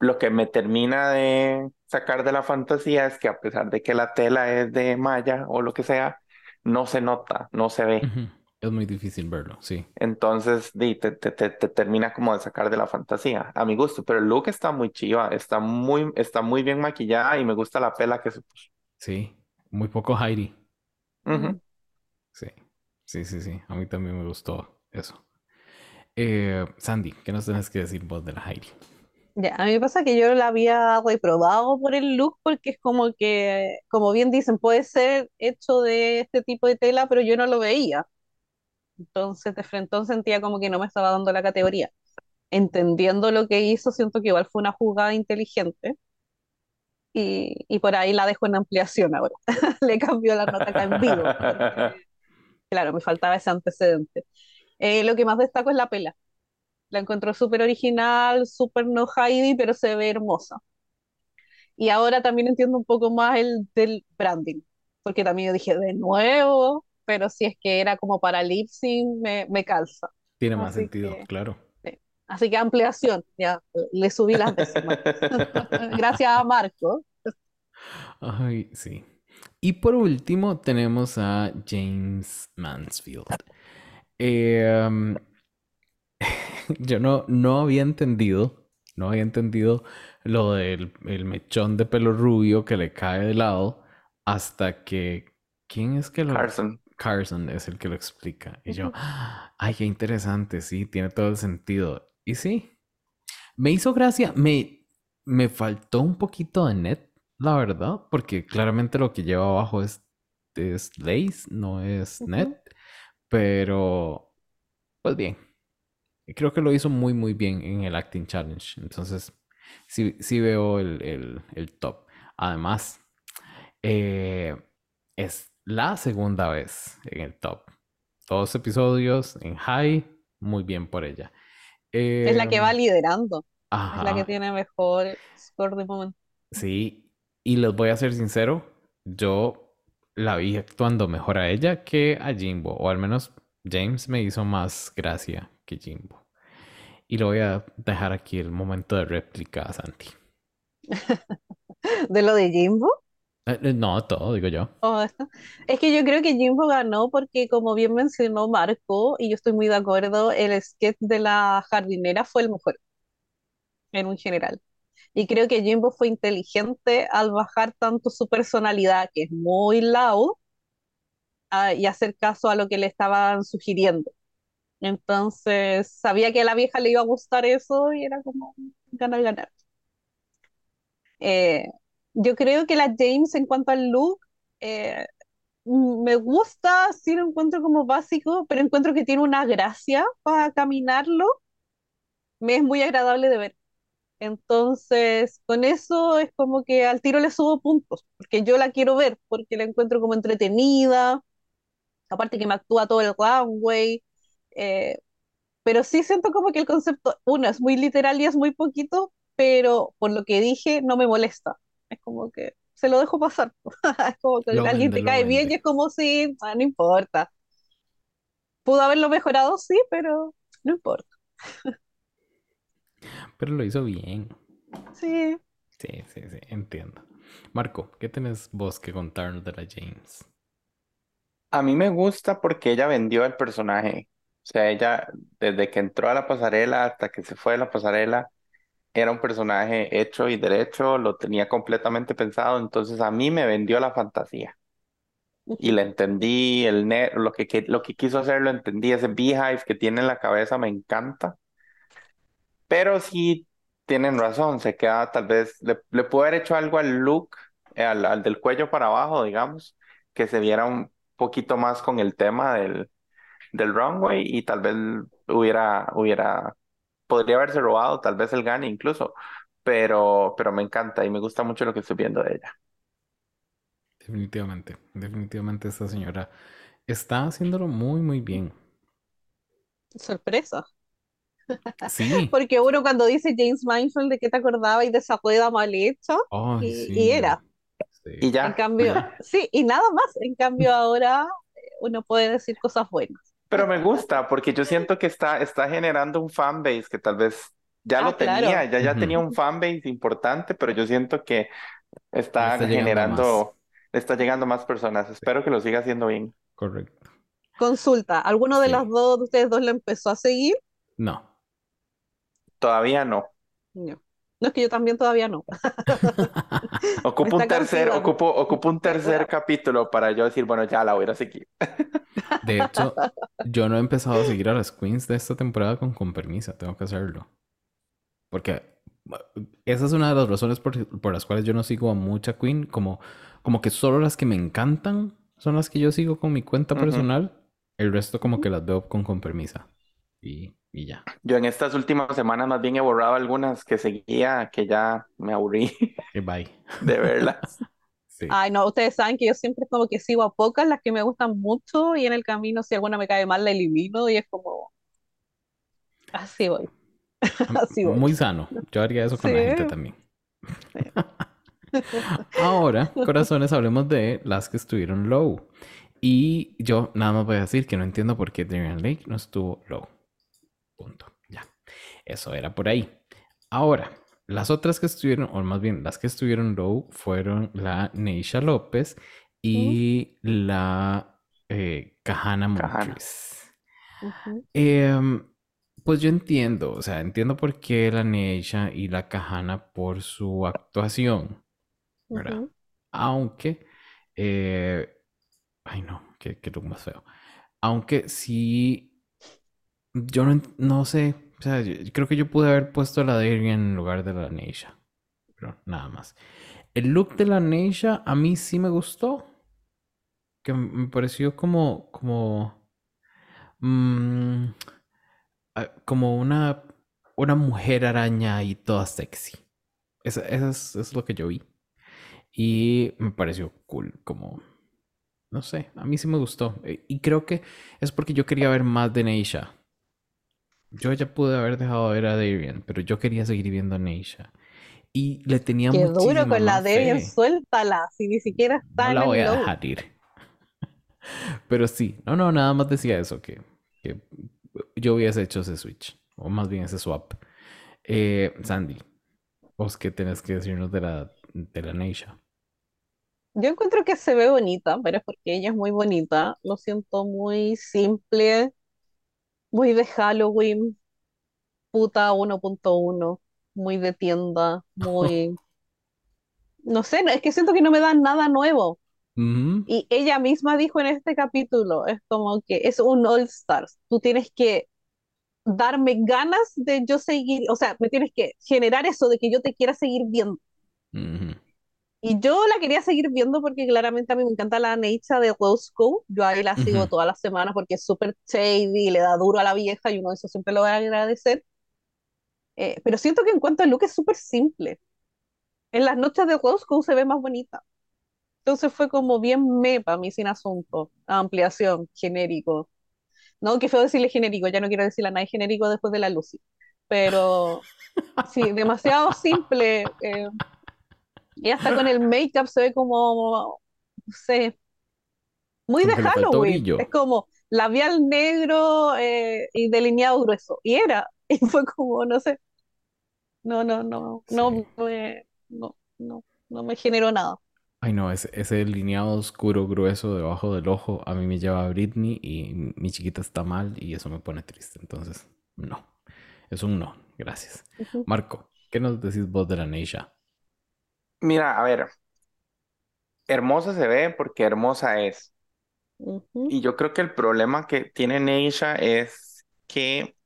Lo que me termina de sacar de la fantasía es que a pesar de que la tela es de malla o lo que sea, no se nota, no se ve. Ujú. Es muy difícil verlo, sí. Entonces, te, te, te, te termina como de sacar de la fantasía, a mi gusto. Pero el look está muy chiva, está muy, está muy bien maquillada y me gusta la pela que se puso. Sí. Muy poco Heidi. Sí. Sí, sí, sí. A mí también me gustó eso. Eh, Sandy, ¿qué nos tenés que decir vos de la Heidi? Ya, a mí me pasa que yo la había reprobado por el look porque es como que, como bien dicen, puede ser hecho de este tipo de tela, pero yo no lo veía. Entonces, de frente sentía como que no me estaba dando la categoría. Entendiendo lo que hizo, siento que igual fue una jugada inteligente y, y por ahí la dejo en ampliación ahora. Le cambio la nota acá en vivo, claro, me faltaba ese antecedente. Eh, lo que más destaco es la pela. La encontró súper original, súper no Heidi, pero se ve hermosa. Y ahora también entiendo un poco más el del branding, porque también yo dije de nuevo, pero si es que era como para lip sync, me, me calza. Tiene más Así sentido, que, claro. sí. Así que ampliación, ya le subí las décimas. Gracias a Marco. Ay, sí. Y por último tenemos a James Mansfield. Eh, um, yo no, no había entendido, no había entendido lo del el mechón de pelo rubio que le cae de lado hasta que... ¿Quién es que lo... Carson. Carson es el que lo explica. Y yo, ay, qué interesante, sí, tiene todo el sentido. Y sí, me hizo gracia, me, me faltó un poquito de net, la verdad, porque claramente lo que lleva abajo es, es lace, no es net, pero pues bien. Creo que lo hizo muy, muy bien en el Acting Challenge. Entonces, sí, sí veo el, el, el top. Además, eh, es la segunda vez en el top. Dos episodios en high, muy bien por ella. Es la que va Em, liderando, es la que tiene mejor score de momento. sí. Y les voy a ser sincero, yo la vi actuando mejor a ella que a Jimbo, o al menos James me hizo más gracia que Jimbo. Y lo voy a dejar aquí el momento de réplica a Santi. De lo de Jimbo. Eh, eh, No, todo, digo yo. Oh. Es que yo creo que Jimbo ganó porque, como bien mencionó Marco, y yo estoy muy de acuerdo, el sketch de la jardinera fue el mejor en un general. Y creo que Jimbo fue inteligente al bajar tanto su personalidad, que es muy loud, a- y hacer caso a lo que le estaban sugiriendo. Entonces, sabía que a la vieja le iba a gustar eso y era como ganar, ganar. Eh, yo creo que la James, en cuanto al look, eh, mm, me gusta, sí lo encuentro como básico, pero encuentro que tiene una gracia para caminarlo, me es muy agradable de ver. Entonces, con eso es como que al tiro le subo puntos, porque yo la quiero ver, porque la encuentro como entretenida, aparte que me actúa todo el runway, eh, pero sí siento como que el concepto, uno, es muy literal y es muy poquito, pero por lo que dije, no me molesta. Es como que se lo dejo pasar. Es como que Lo alguien vende, te cae bien y es como si, ah, no importa. Pudo haberlo mejorado, sí, pero no importa. Pero lo hizo bien. Sí. Sí, sí, sí, entiendo. Marco, ¿qué tenés vos que contarnos de la James? A mí me gusta porque ella vendió el personaje. O sea, ella, desde que entró a la pasarela hasta que se fue de la pasarela, era un personaje hecho y derecho, lo tenía completamente pensado. Entonces a mí me vendió la fantasía. Y le entendí, el lo que, lo que quiso hacer, lo entendí. Ese beehive que tiene en la cabeza me encanta. Pero sí tienen razón, se queda tal vez, le, le haber hecho algo al look, al, al del cuello para abajo, digamos, que se viera un poquito más con el tema del, del runway y tal vez hubiera, hubiera, podría haberse robado tal vez el gane incluso, pero, pero me encanta y me gusta mucho lo que estoy viendo de ella. Definitivamente, definitivamente esta señora está haciéndolo muy, muy bien. Sorpresa. Sí. Porque uno cuando dice James Mindful de qué te acordabas y de esa rueda mal hecha, Ay, y, sí. y era. Sí. Y ya. En cambio, sí, y nada más. En cambio, ahora eh, uno puede decir cosas buenas. Pero me gusta porque yo siento que está, está generando un fanbase que tal vez ya Ah, lo tenía, claro. ya, ya tenía un fanbase importante, pero yo siento que está, generando, está llegando más personas. Espero que lo siga haciendo bien. Correcto. Consulta, ¿alguno de Sí. las dos de ustedes dos la empezó a seguir? No. Todavía no. No. No es que yo también todavía no. Ocupo un tercer, ocupo, ocupo un tercer capítulo para yo decir, bueno, ya la voy a ir a seguir. De hecho, yo no he empezado a seguir a las queens de esta temporada con, con permiso. Tengo que hacerlo. Porque uh, esa es una de las razones por, por las cuales yo no sigo a mucha queen. Como, como que solo las que me encantan son las que yo sigo con mi cuenta personal. El resto como que las veo con, con permiso. Y, y ya. Yo en estas últimas semanas más bien he borrado algunas que seguía, que ya me aburrí Y bye. de verlas. Sí. Ay, no, ustedes saben que yo siempre como que sigo a pocas, las que me gustan mucho, y en el camino, si alguna me cae mal, la elimino, y es como. Así voy. Así voy. Muy sano. Yo haría eso con la gente también. Ahora, corazones, hablemos de las que estuvieron low. Y yo nada más voy a decir que no entiendo por qué Darian Lake no estuvo low. Punto. Ya. Eso era por ahí. Ahora, las otras que estuvieron, o más bien las que estuvieron low, fueron la Neisha López y la eh. Ujú. Em, pues yo entiendo, o sea, entiendo por qué la Neisha y la Kahana por su actuación, ¿verdad? Aunque, eh, ay no, qué, qué look más feo. Aunque sí, yo no, no sé, o sea, yo- creo que yo pude haber puesto la Darian en lugar de la Neisha, pero nada más. El look de la Neisha a mí sí me gustó, que me pareció como, como, mm, como una, una mujer araña y toda sexy. Eso, eso es, eso es lo que yo vi. Y me pareció cool, como, no sé, a mí sí me gustó. Eh, Y creo que es porque yo quería ver más de Neisha. Yo ya pude haber dejado de ver a Darian, pero yo quería seguir viendo a Neisha. Y le tenía Qué duro con la fe. suéltala, si ni siquiera está No en la el voy a low. dejar ir. Pero sí, no, no, nada más decía eso, que, que yo hubiese hecho ese switch, o más bien ese swap. Eh, Sandy, vos qué tenés que decirnos de la, de la Neisha. Yo encuentro que se ve bonita, pero es porque ella es muy bonita. Lo siento muy simple, muy de Halloween, puta 1.1, muy de tienda, muy... No sé, es que siento que no me dan nada nuevo. Y ella misma dijo en este capítulo, es como que es un All Stars. Tú tienes que darme ganas de yo seguir, o sea, me tienes que generar eso de que yo te quiera seguir viendo. Y yo la quería seguir viendo porque claramente a mí me encanta la Neisha de Rose. Yo ahí la sigo todas las semanas porque es súper shady, le da duro a la vieja y uno eso siempre lo va a agradecer. Eh, pero siento que en cuanto al look es súper simple. En las noches de Rose se ve más bonita. Entonces fue como bien me para mí sin asunto. Ampliación, genérico. No, qué feo decirle genérico, ya no quiero decirle a nadie genérico después de la Lucy. Pero sí, demasiado simple. eh, y hasta con el make-up se ve como, no sé, muy Como de Halloween. Es como labial negro eh, y delineado grueso. Y era, y fue como, no sé, no, no, no, no Sí. me, no, no, no me generó nada. Ay, no, ese, ese delineado oscuro grueso debajo del ojo a mí me lleva a Britney y mi chiquita está mal y eso me pone triste. Entonces, no. Es un no. Gracias. Ujú. Marco, ¿qué nos decís vos de la Neisha? Mira, a ver, hermosa se ve porque hermosa es. Y yo creo que el problema que tiene Neisha es que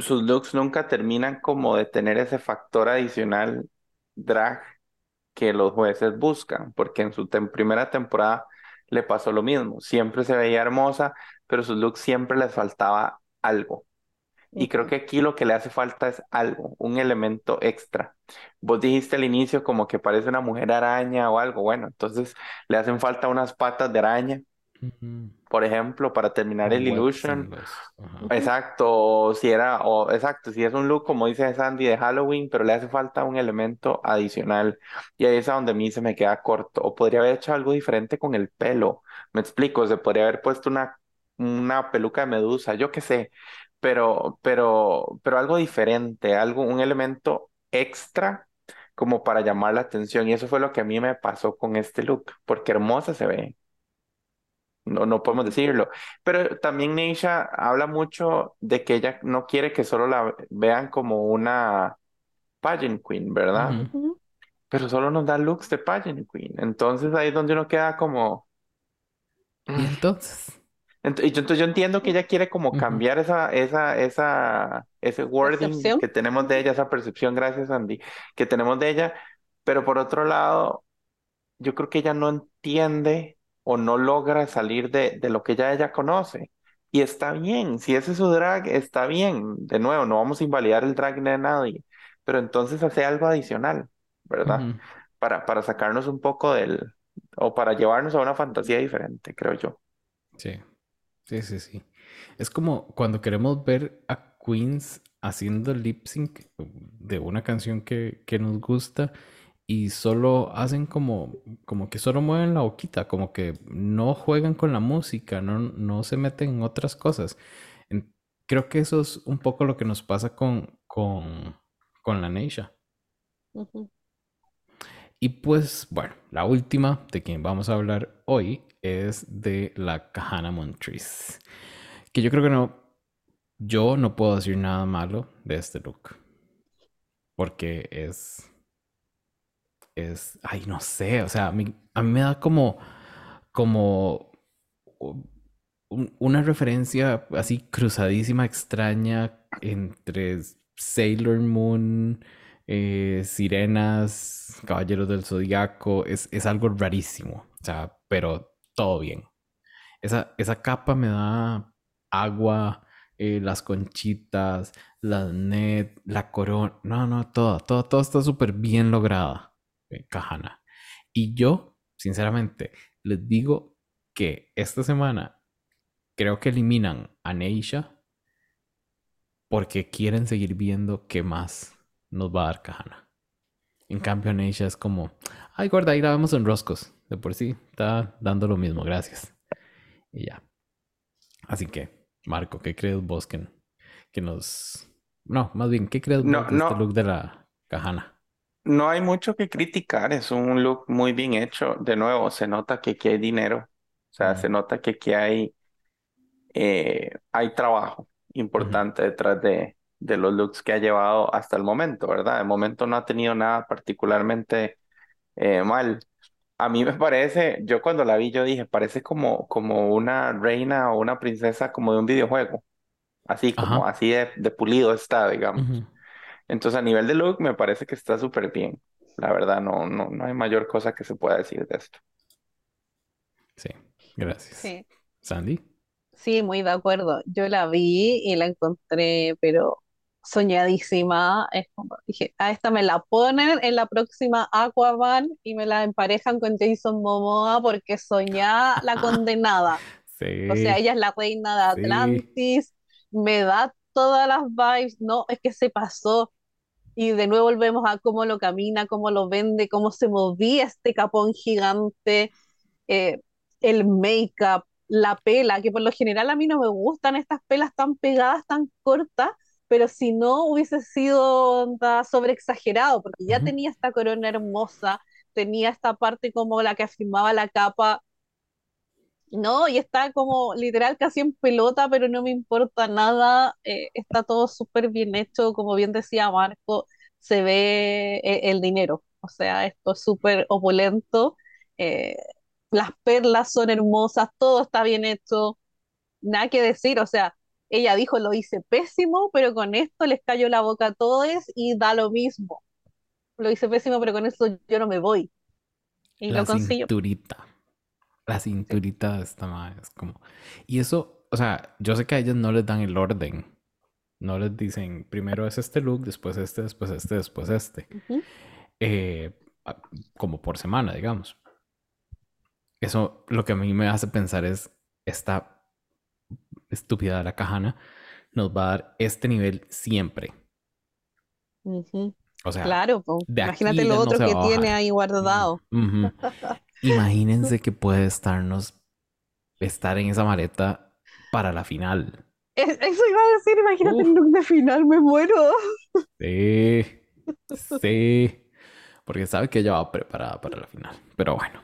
sus looks nunca terminan como de tener ese factor adicional drag que los jueces buscan, porque en su tem- primera temporada le pasó lo mismo. Siempre se veía hermosa, pero sus looks siempre les faltaba algo. Y creo que aquí lo que le hace falta es algo, un elemento extra. Vos dijiste al inicio como que parece una mujer araña o algo. Bueno, entonces le hacen falta unas patas de araña por ejemplo, para terminar el Illusion. Exacto, o si era, o exacto, si es un look, como dice Sandy, de Halloween, pero le hace falta un elemento adicional. Y ahí es a donde a mí se me queda corto. O podría haber hecho algo diferente con el pelo. Me explico, se podría haber puesto una, una peluca de medusa, yo qué sé, pero, pero, pero algo diferente, algo, un elemento extra como para llamar la atención. Y eso fue lo que a mí me pasó con este look, porque hermosa se ve no, no podemos decirlo. Pero también Neisha habla mucho de que ella no quiere que solo la vean como una pageant queen, ¿verdad? Pero solo nos da looks de pageant queen. Entonces ahí es donde uno queda como... ¿Y mm". Entonces? Entonces yo entiendo que ella quiere como cambiar esa, esa, esa, ese wording que tenemos de ella, esa percepción, gracias Andy, que tenemos de ella, pero por otro lado, yo creo que ella no entiende o no logra salir de, de lo que ya ella conoce. Y está bien, si ese es su drag, está bien. De nuevo, no vamos a invalidar el drag de nadie, pero entonces hace algo adicional, ¿verdad? para, para sacarnos un poco del, o para llevarnos a una fantasía diferente, creo yo. Sí, sí, sí, sí. Es como cuando queremos ver a Queens haciendo lip sync de una canción que, que nos gusta y solo hacen como, como que solo mueven la boquita, como que no juegan con la música, no, no se meten en otras cosas. creo que eso es un poco lo que nos pasa con, con, con la Neisha. Y pues, bueno, la última de quien vamos a hablar hoy es de la Kahana Montrese. Que yo creo que no, yo no puedo decir nada malo de este look. Porque es es, ay, no sé, o sea, a mí, a mí me da como, como una referencia así cruzadísima, extraña entre Sailor Moon, eh, Sirenas, Caballeros del Zodiaco, es, es, algo rarísimo, o sea, pero todo bien. Esa, esa capa me da agua, eh, las conchitas, la net, la corona, no, no, todo, todo, todo está súper bien lograda. Kahana. Y yo, sinceramente, les digo que esta semana creo que eliminan a Neisha porque quieren seguir viendo qué más nos va a dar Kahana. En cambio, Neisha es como, ay, gorda, ahí la vemos en Roscos. De por sí, está dando lo mismo, gracias. Y ya. Así que, Marco, ¿qué crees vos que, nos... No, más bien, ¿qué crees vos de este look de la Kahana? No hay mucho que criticar, es un look muy bien hecho. De nuevo, se nota que aquí hay dinero, o sea, se nota que aquí hay, eh, hay trabajo importante detrás de, de los looks que ha llevado hasta el momento, ¿verdad? De momento no ha tenido nada particularmente eh, mal. A mí me parece, yo cuando la vi, yo dije, parece como, como una reina o una princesa como de un videojuego. Así, como así de, de pulido está, digamos. Entonces, a nivel de look, me parece que está súper bien. La verdad, no, no, no hay mayor cosa que se pueda decir de esto. Sí, gracias. Sí. Sandy. Sí, muy de acuerdo. Yo la vi y la encontré, pero soñadísima. Es como dije, a esta me la ponen en la próxima Aquaman y me la emparejan con Jason Momoa porque soñá la condenada. Sí. O sea, ella es la reina de Atlantis, me da todas las vibes, no, es que se pasó y de nuevo volvemos a cómo lo camina, cómo lo vende, cómo se movía este capón gigante, eh, el make-up, la pela, que por lo general a mí no me gustan estas pelas tan pegadas, tan cortas, pero si no hubiese sido sobre exagerado, porque ya tenía esta corona hermosa, tenía esta parte como la que afirmaba la capa, no, y está como literal casi en pelota, pero no me importa nada, eh, está todo súper bien hecho, como bien decía Marco, se ve eh, el, dinero, o sea, esto es súper opulento, eh, las perlas son hermosas, todo está bien hecho, nada que decir, o sea, ella dijo lo hice pésimo, pero con esto les cayó la boca a todos y da lo mismo. Lo hice pésimo, pero con esto yo no me voy. Y la lo consigo. Cinturita La cinturita de esta madre es como... Y eso, o sea, yo sé que a ellas no les dan el orden. No les dicen, primero es este look, después este, después este, después este. Ujú. Eh, a- como por semana, digamos. Eso lo que a mí me hace pensar es, esta estúpida de la cajana nos va a dar este nivel siempre. O sea, Claro, Imagínate lo no otro que tiene ahí guardado. Ujú. Imagínense que puede estarnos estar en esa maleta para la final. Es- Eso iba a decir, imagínate Uf. el look de final, me muero. Sí, sí. Porque sabe que ella va preparada para la final. Pero bueno,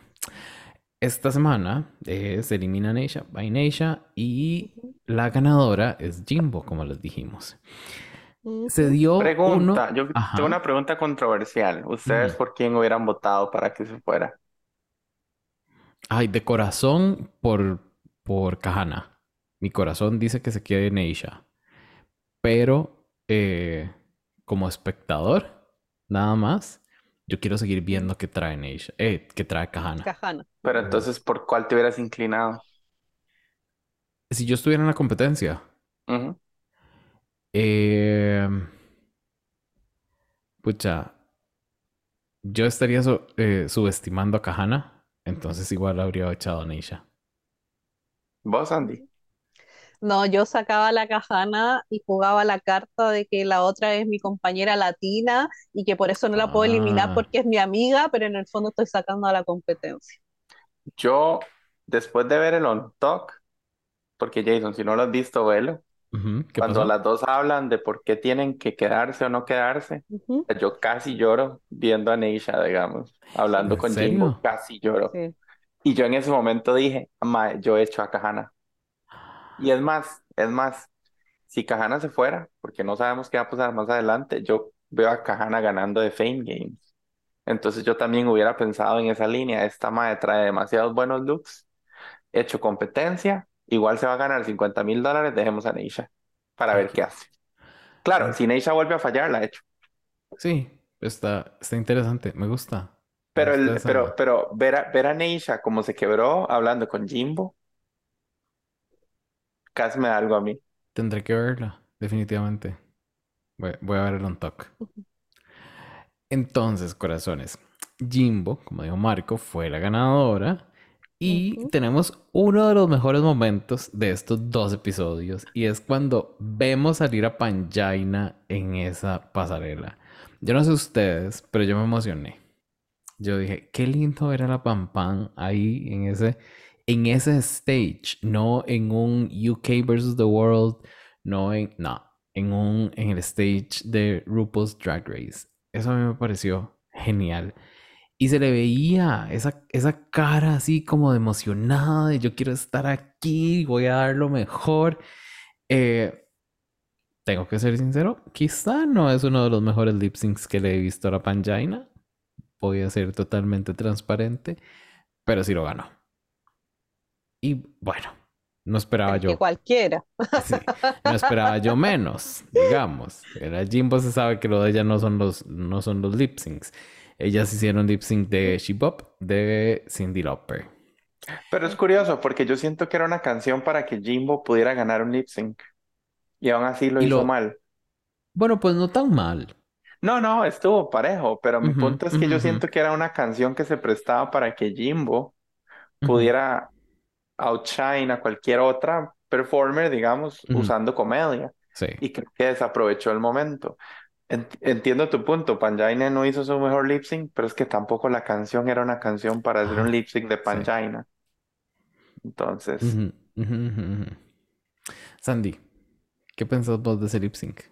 esta semana eh, se elimina Neisha by Neisha y la ganadora es Jimbo, como les dijimos. Se dio Pregunta, uno. yo Ajá. tengo una pregunta controversial. ¿Ustedes Mm. por quién hubieran votado para que se fuera? Ay, de corazón por, por Kahana. Mi corazón dice que se quede Neisha. Pero eh, como espectador, nada más, yo quiero seguir viendo qué trae Neisha. Eh, qué trae Kahana. Cajana. Pero entonces, ¿por cuál te hubieras inclinado? Si yo estuviera en la competencia, eh, pucha, yo estaría su- eh, subestimando a Kahana, entonces igual habría echado a Neisha. ¿Vos, Andy? No, yo sacaba la cajana y jugaba la carta de que la otra es mi compañera latina y que por eso no la puedo eliminar Ah. porque es mi amiga, pero en el fondo estoy sacando a la competencia. Yo, después de ver el On Talk, porque Jason, si no lo has visto, velo. Ujú, ¿Qué Cuando pasó? las dos hablan de por qué tienen que quedarse o no quedarse, yo casi lloro viendo a Neisha, digamos, hablando ¿En con Jimbo, serio? casi lloro. sí. Y yo en ese momento dije, "Mae, yo he hecho a Kahana. Y es más, es más, si Kahana se fuera, porque no sabemos qué va a pasar más adelante, yo veo a Kahana ganando de Fame Games. Entonces yo también hubiera pensado en esa línea, esta mae trae demasiados buenos looks, hecho competencia, igual se va a ganar 50 mil dólares, dejemos a Neisha para ver qué hace. Claro, si Neisha vuelve a fallar, la hecho. Sí, está, está interesante, me gusta. Me Pero, gusta el, esa- pero, pero ver a, ver a Neisha como se quebró hablando con Jimbo, casi me da algo a mí. Tendré que verla, definitivamente. Voy, voy a ver el on talk. Entonces, corazones, Jimbo, como dijo Marco, fue la ganadora. Y tenemos uno de los mejores momentos de estos dos episodios. Y es cuando vemos salir a Panjaina en esa pasarela. Yo no sé ustedes, pero yo me emocioné. Yo dije, qué lindo ver a la Pam Pam ahí en ese, en ese stage, no en un UK versus the World, no en, no, en un, en el stage de RuPaul's Drag Race. Eso a mí me pareció genial. Y se le veía esa, esa cara así como emocionada, de yo quiero estar aquí, voy a dar lo mejor. Eh, tengo que ser sincero, quizá no es uno de los mejores lip syncs que le he visto a la Panjaina. Voy a ser totalmente transparente, pero sí lo ganó. Y bueno, no esperaba Es yo. que cualquiera. Sí, no esperaba yo menos, digamos. Era Jimbo se sabe que lo de ella no son los, no son los lip syncs. Ellas hicieron lip sync de She Bop de Cindy Lauper. Pero es curioso porque yo siento que era una canción para que Jimbo pudiera ganar un lip sync. Y aún así lo Y hizo lo- mal. Bueno, pues no tan mal. No, no, estuvo parejo, pero mi punto es que yo siento que era una canción que se prestaba para que Jimbo pudiera outshine a cualquier otra performer, digamos, usando comedia. Sí. Y creo que desaprovechó el momento. Ent- Entiendo tu punto, Panjaina no hizo su mejor lip sync, pero es que tampoco la canción era una canción para hacer un lip sync de Panjaina. Entonces. Sandy, ¿qué pensás vos de ese lip sync?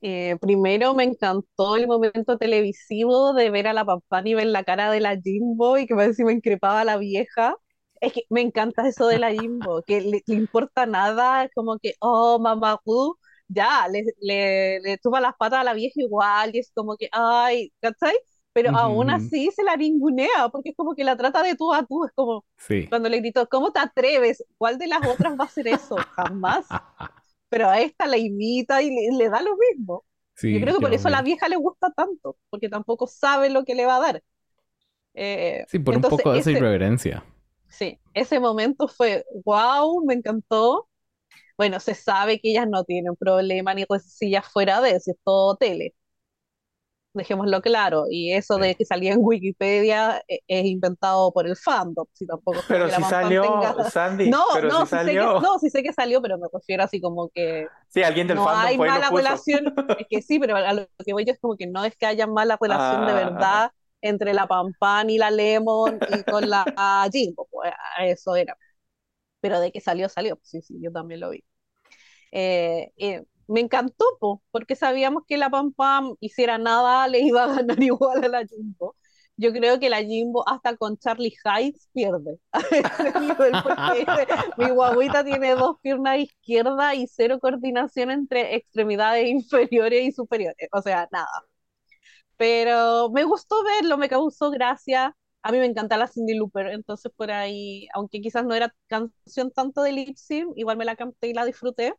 Eh, primero me encantó el momento televisivo de ver a la papá y ver la cara de la Jimbo y que me encima increpaba a la vieja. Es que me encanta eso de la Jimbo, que le, le importa nada, como que, oh, mamá, uh, ya, le, le, le tupa las patas a la vieja igual y es como que, ay, ¿cachai? Pero Ujú, aún ujú. así se la ningunea, porque es como que la trata de tú a tú, es como Sí. cuando le gritó, ¿cómo te atreves? ¿Cuál de las otras va a hacer eso? Jamás. Pero a esta la imita y le, le da lo mismo. Sí, Yo creo que por eso a la vi. vieja le gusta tanto, porque tampoco sabe lo que le va a dar. Eh, Sí, por un entonces, poco de esa ese- irreverencia. Sí, ese momento fue wow, me encantó. Bueno, se sabe que ellas no tienen problema ni sillas fuera de eso, es todo tele. Dejémoslo claro. Y eso Sí. de que salía en Wikipedia eh, es inventado por el fandom. Si tampoco Pero Pam salió, tenga- Sandy, No, pero no, sé que, salió. no, sí sé que salió, pero me refiero así como que Sí, alguien del no fandom hay fue mala relación. Es que sí, pero a lo que voy yo es como que no es que haya mala relación de Ah. verdad entre la Pam Pam y la Lemon y con la Jimbo. Pues a eso era. Pero de que salió, salió. Pues sí, sí, yo también lo vi. Eh, eh, me encantó, po, porque sabíamos que la Pam Pam hiciera nada, le iba a ganar igual a la Jimbo. Yo creo que la Jimbo hasta con Charlie Heights pierde mi guaguita tiene dos piernas izquierdas y cero coordinación entre extremidades inferiores y superiores. O sea, nada. Pero me gustó verlo, me causó gracia. A mí me encanta la Cindy Looper, entonces por ahí, aunque quizás no era canción tanto de lip sync, igual me la canté y la disfruté.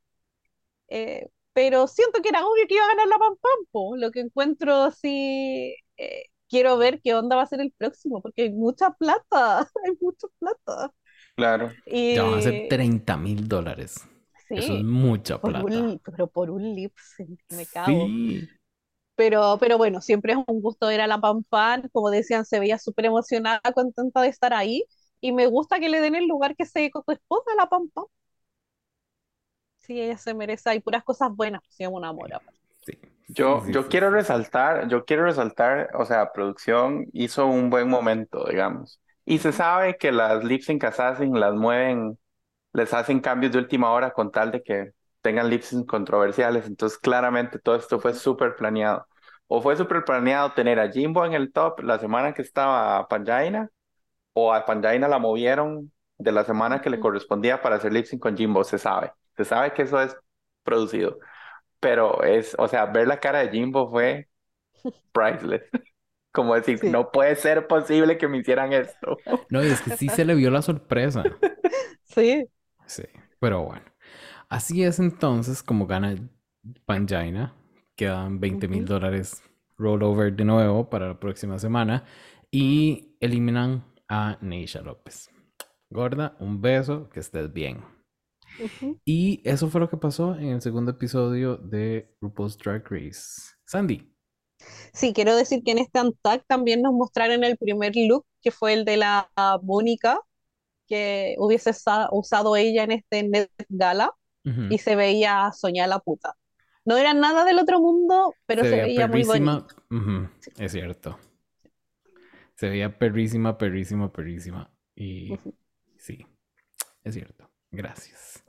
Eh, pero siento que era obvio que iba a ganar la Pam Pam, po. Lo que encuentro así, eh, quiero ver qué onda va a ser el próximo, porque hay mucha plata, hay mucha plata. Claro. Y Ya van a ser 30 mil dólares. Eso es sí, mucha por plata. un, pero por un lip me cago. Sí. Pero, pero bueno, siempre es un gusto ver a la Pam Pam, como decían, se veía súper emocionada, contenta de estar ahí, y me gusta que le den el lugar que se corresponde a la Pam Pam. Sí, ella se merece, hay puras cosas buenas, se llama un amor. Sí. Yo, yo quiero resaltar, yo quiero resaltar, o sea, producción hizo un buen momento, digamos. Y se sabe que las lip sync assassin las mueven, les hacen cambios de última hora con tal de que tengan lip sync controversiales. Entonces, claramente todo esto fue súper planeado. O fue súper planeado tener a Jimbo en el top la semana que estaba Panjaina, o a Panjaina la movieron de la semana que le correspondía para hacer lip sync con Jimbo. Se sabe, se sabe que eso es producido. Pero es, o sea, ver la cara de Jimbo fue priceless. Como decir, Sí. no puede ser posible que me hicieran esto. No, y es que sí se le vio la sorpresa. Sí, Sí, pero bueno. Así es entonces como gana Pangina. Quedan 20 mil dólares rollover de nuevo para la próxima semana. Y eliminan a Neisha López. Gorda, un beso, que estés bien. Y eso fue lo que pasó en el segundo episodio de RuPaul's Drag Race. Sandy. Sí, quiero decir que en este Untucked también nos mostraron el primer look, que fue el de la Mónica, que hubiese sa- usado ella en este Met Gala, Y se veía soñar la puta. No era nada del otro mundo, pero se, veía muy bonito. Ujú, Es cierto. Se veía perrísima, perrísima, perrísima. Y sí, es cierto. Gracias.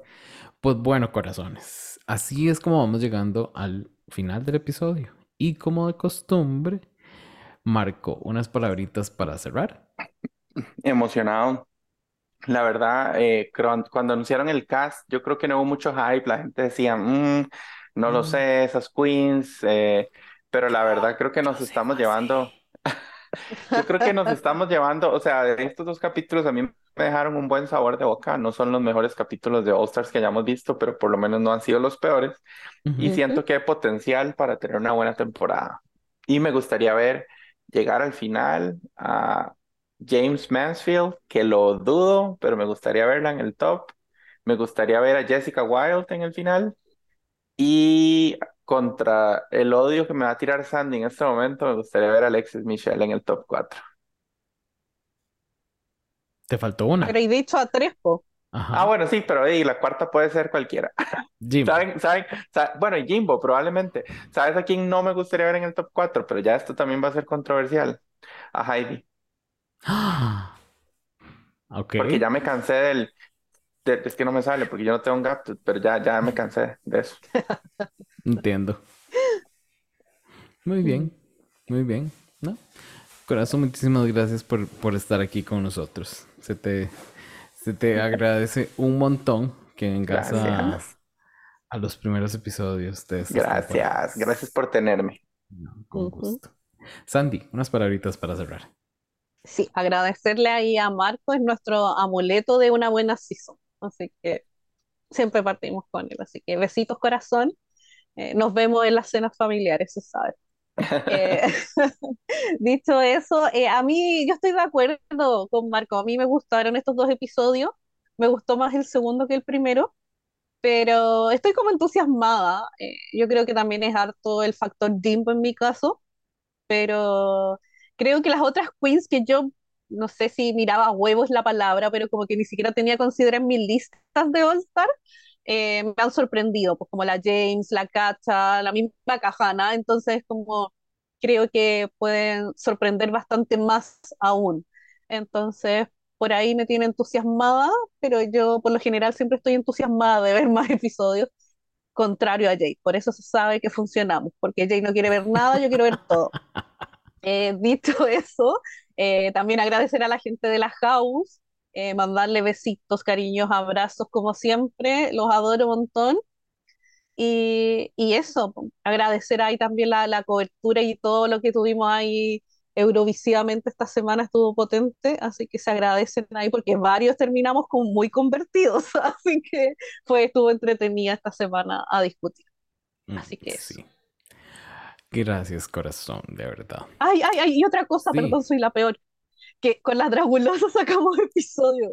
Pues bueno, corazones. Así es como vamos llegando al final del episodio. Y como de costumbre, Marco, unas palabritas para cerrar. Emocionado. La verdad, eh, cuando anunciaron el cast, yo creo que no hubo mucho hype. La gente decía, "Mm, no lo Mm. sé, esas queens. eh, pero la verdad, creo que nos Yo estamos llevando. Yo creo que nos estamos llevando, o sea, de estos dos capítulos a mí me dejaron un buen sabor de boca. No son los mejores capítulos de All Stars que hayamos visto, pero por lo menos no han sido los peores. Y siento que hay potencial para tener una buena temporada. Y me gustaría ver llegar al final a James Mansfield, que lo dudo, pero me gustaría verla en el top. Me gustaría ver a Jessica Wilde en el final. Y contra el odio que me va a tirar Sandy en este momento, me gustaría ver a Alexis Michelle en el top 4. Te faltó una. Pero he dicho a tres, po. Ajá. Ah, bueno, sí, pero y la cuarta puede ser cualquiera. Jimbo. ¿Saben, saben, sa- bueno, y Jimbo, probablemente. ¿Sabes a quién no me gustaría ver en el top 4? Pero ya esto también va a ser controversial. A Heidi. Ah. Ok. Porque ya me cansé del, de- es que no me sale, porque yo no tengo un gato, pero ya, ya me cansé de eso. Entiendo. Muy bien, muy bien, ¿no? Corazón, muchísimas gracias por, por estar aquí con nosotros. Se te, se te agradece un montón que vengas a, a los primeros episodios de Gracias, gracias por tenerme. No, con gusto. Sandy, unas palabritas para cerrar. Sí, agradecerle ahí a Marco, es nuestro amuleto de una buena season. Así que siempre partimos con él. Así que besitos, corazón. Eh, nos vemos en las cenas familiares, se sabe. Eh, dicho eso, eh, a mí yo estoy de acuerdo con Marco, a mí me gustaron estos dos episodios, me gustó más el segundo que el primero, pero estoy como entusiasmada, eh, yo creo que también es harto el factor Jimbo en mi caso, pero creo que las otras queens que yo no sé si miraba huevos la palabra, pero como que ni siquiera tenía considerado en mis listas de All Star, eh, me han sorprendido, pues como la James, la Cacha, la misma Cajana, entonces como creo que pueden sorprender bastante más aún. Entonces, por ahí me tiene entusiasmada, pero yo por lo general siempre estoy entusiasmada de ver más episodios, contrario a Jay. Por eso se sabe que funcionamos, porque Jay no quiere ver nada, yo quiero ver todo. Eh, dicho eso, eh, también agradecer a la gente de la house, eh, mandarle besitos, cariños, abrazos como siempre, los adoro un montón. Y, y eso, agradecer ahí también la, la, cobertura y todo lo que tuvimos ahí eurovisivamente esta semana estuvo potente, así que se agradecen ahí porque varios terminamos como muy convertidos, así que fue, estuvo entretenida esta semana a discutir. Mm, Así que Sí. Gracias, corazón, de verdad. Ay, ay, ay, y otra cosa, Sí. perdón, soy la peor. Que con las Dragulosas sacamos episodio.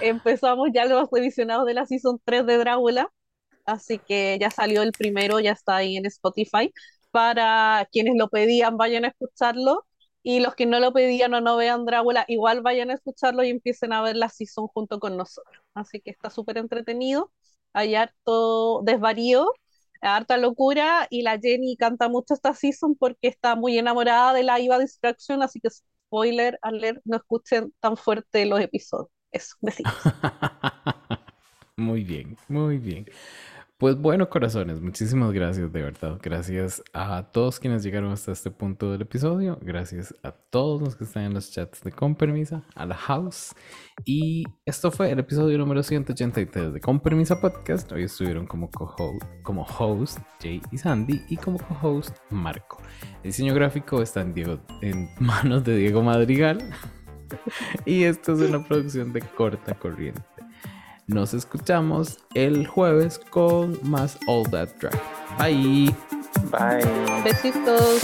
Empezamos ya los revisionados de la Season 3 de Drácula. Así que ya salió el primero, ya está ahí en Spotify. Para quienes lo pedían, vayan a escucharlo. Y los que no lo pedían o no vean Drácula, igual vayan a escucharlo y empiecen a ver la Season junto con nosotros. Así que está súper entretenido. Hay harto desvarío harta locura y la Jenny canta mucho esta season porque está muy enamorada de la IVA Distraction, así que spoiler alert, no escuchen tan fuerte los episodios. Eso, besitos. Muy bien, muy bien. Pues bueno, corazones, muchísimas gracias de verdad. Gracias a todos quienes llegaron hasta este punto del episodio. Gracias a todos los que están en los chats de Con Permisa, a la house. Y esto fue el episodio número 183 de Con Permisa Podcast. Hoy estuvieron como, co-host, como host Jay y Sandy y como co-host Marco. El diseño gráfico está Diego, en manos de Diego Madrigal. y esto es una producción de corta corriente. Nos escuchamos el jueves con más All That Drag. Bye. Bye. Besitos.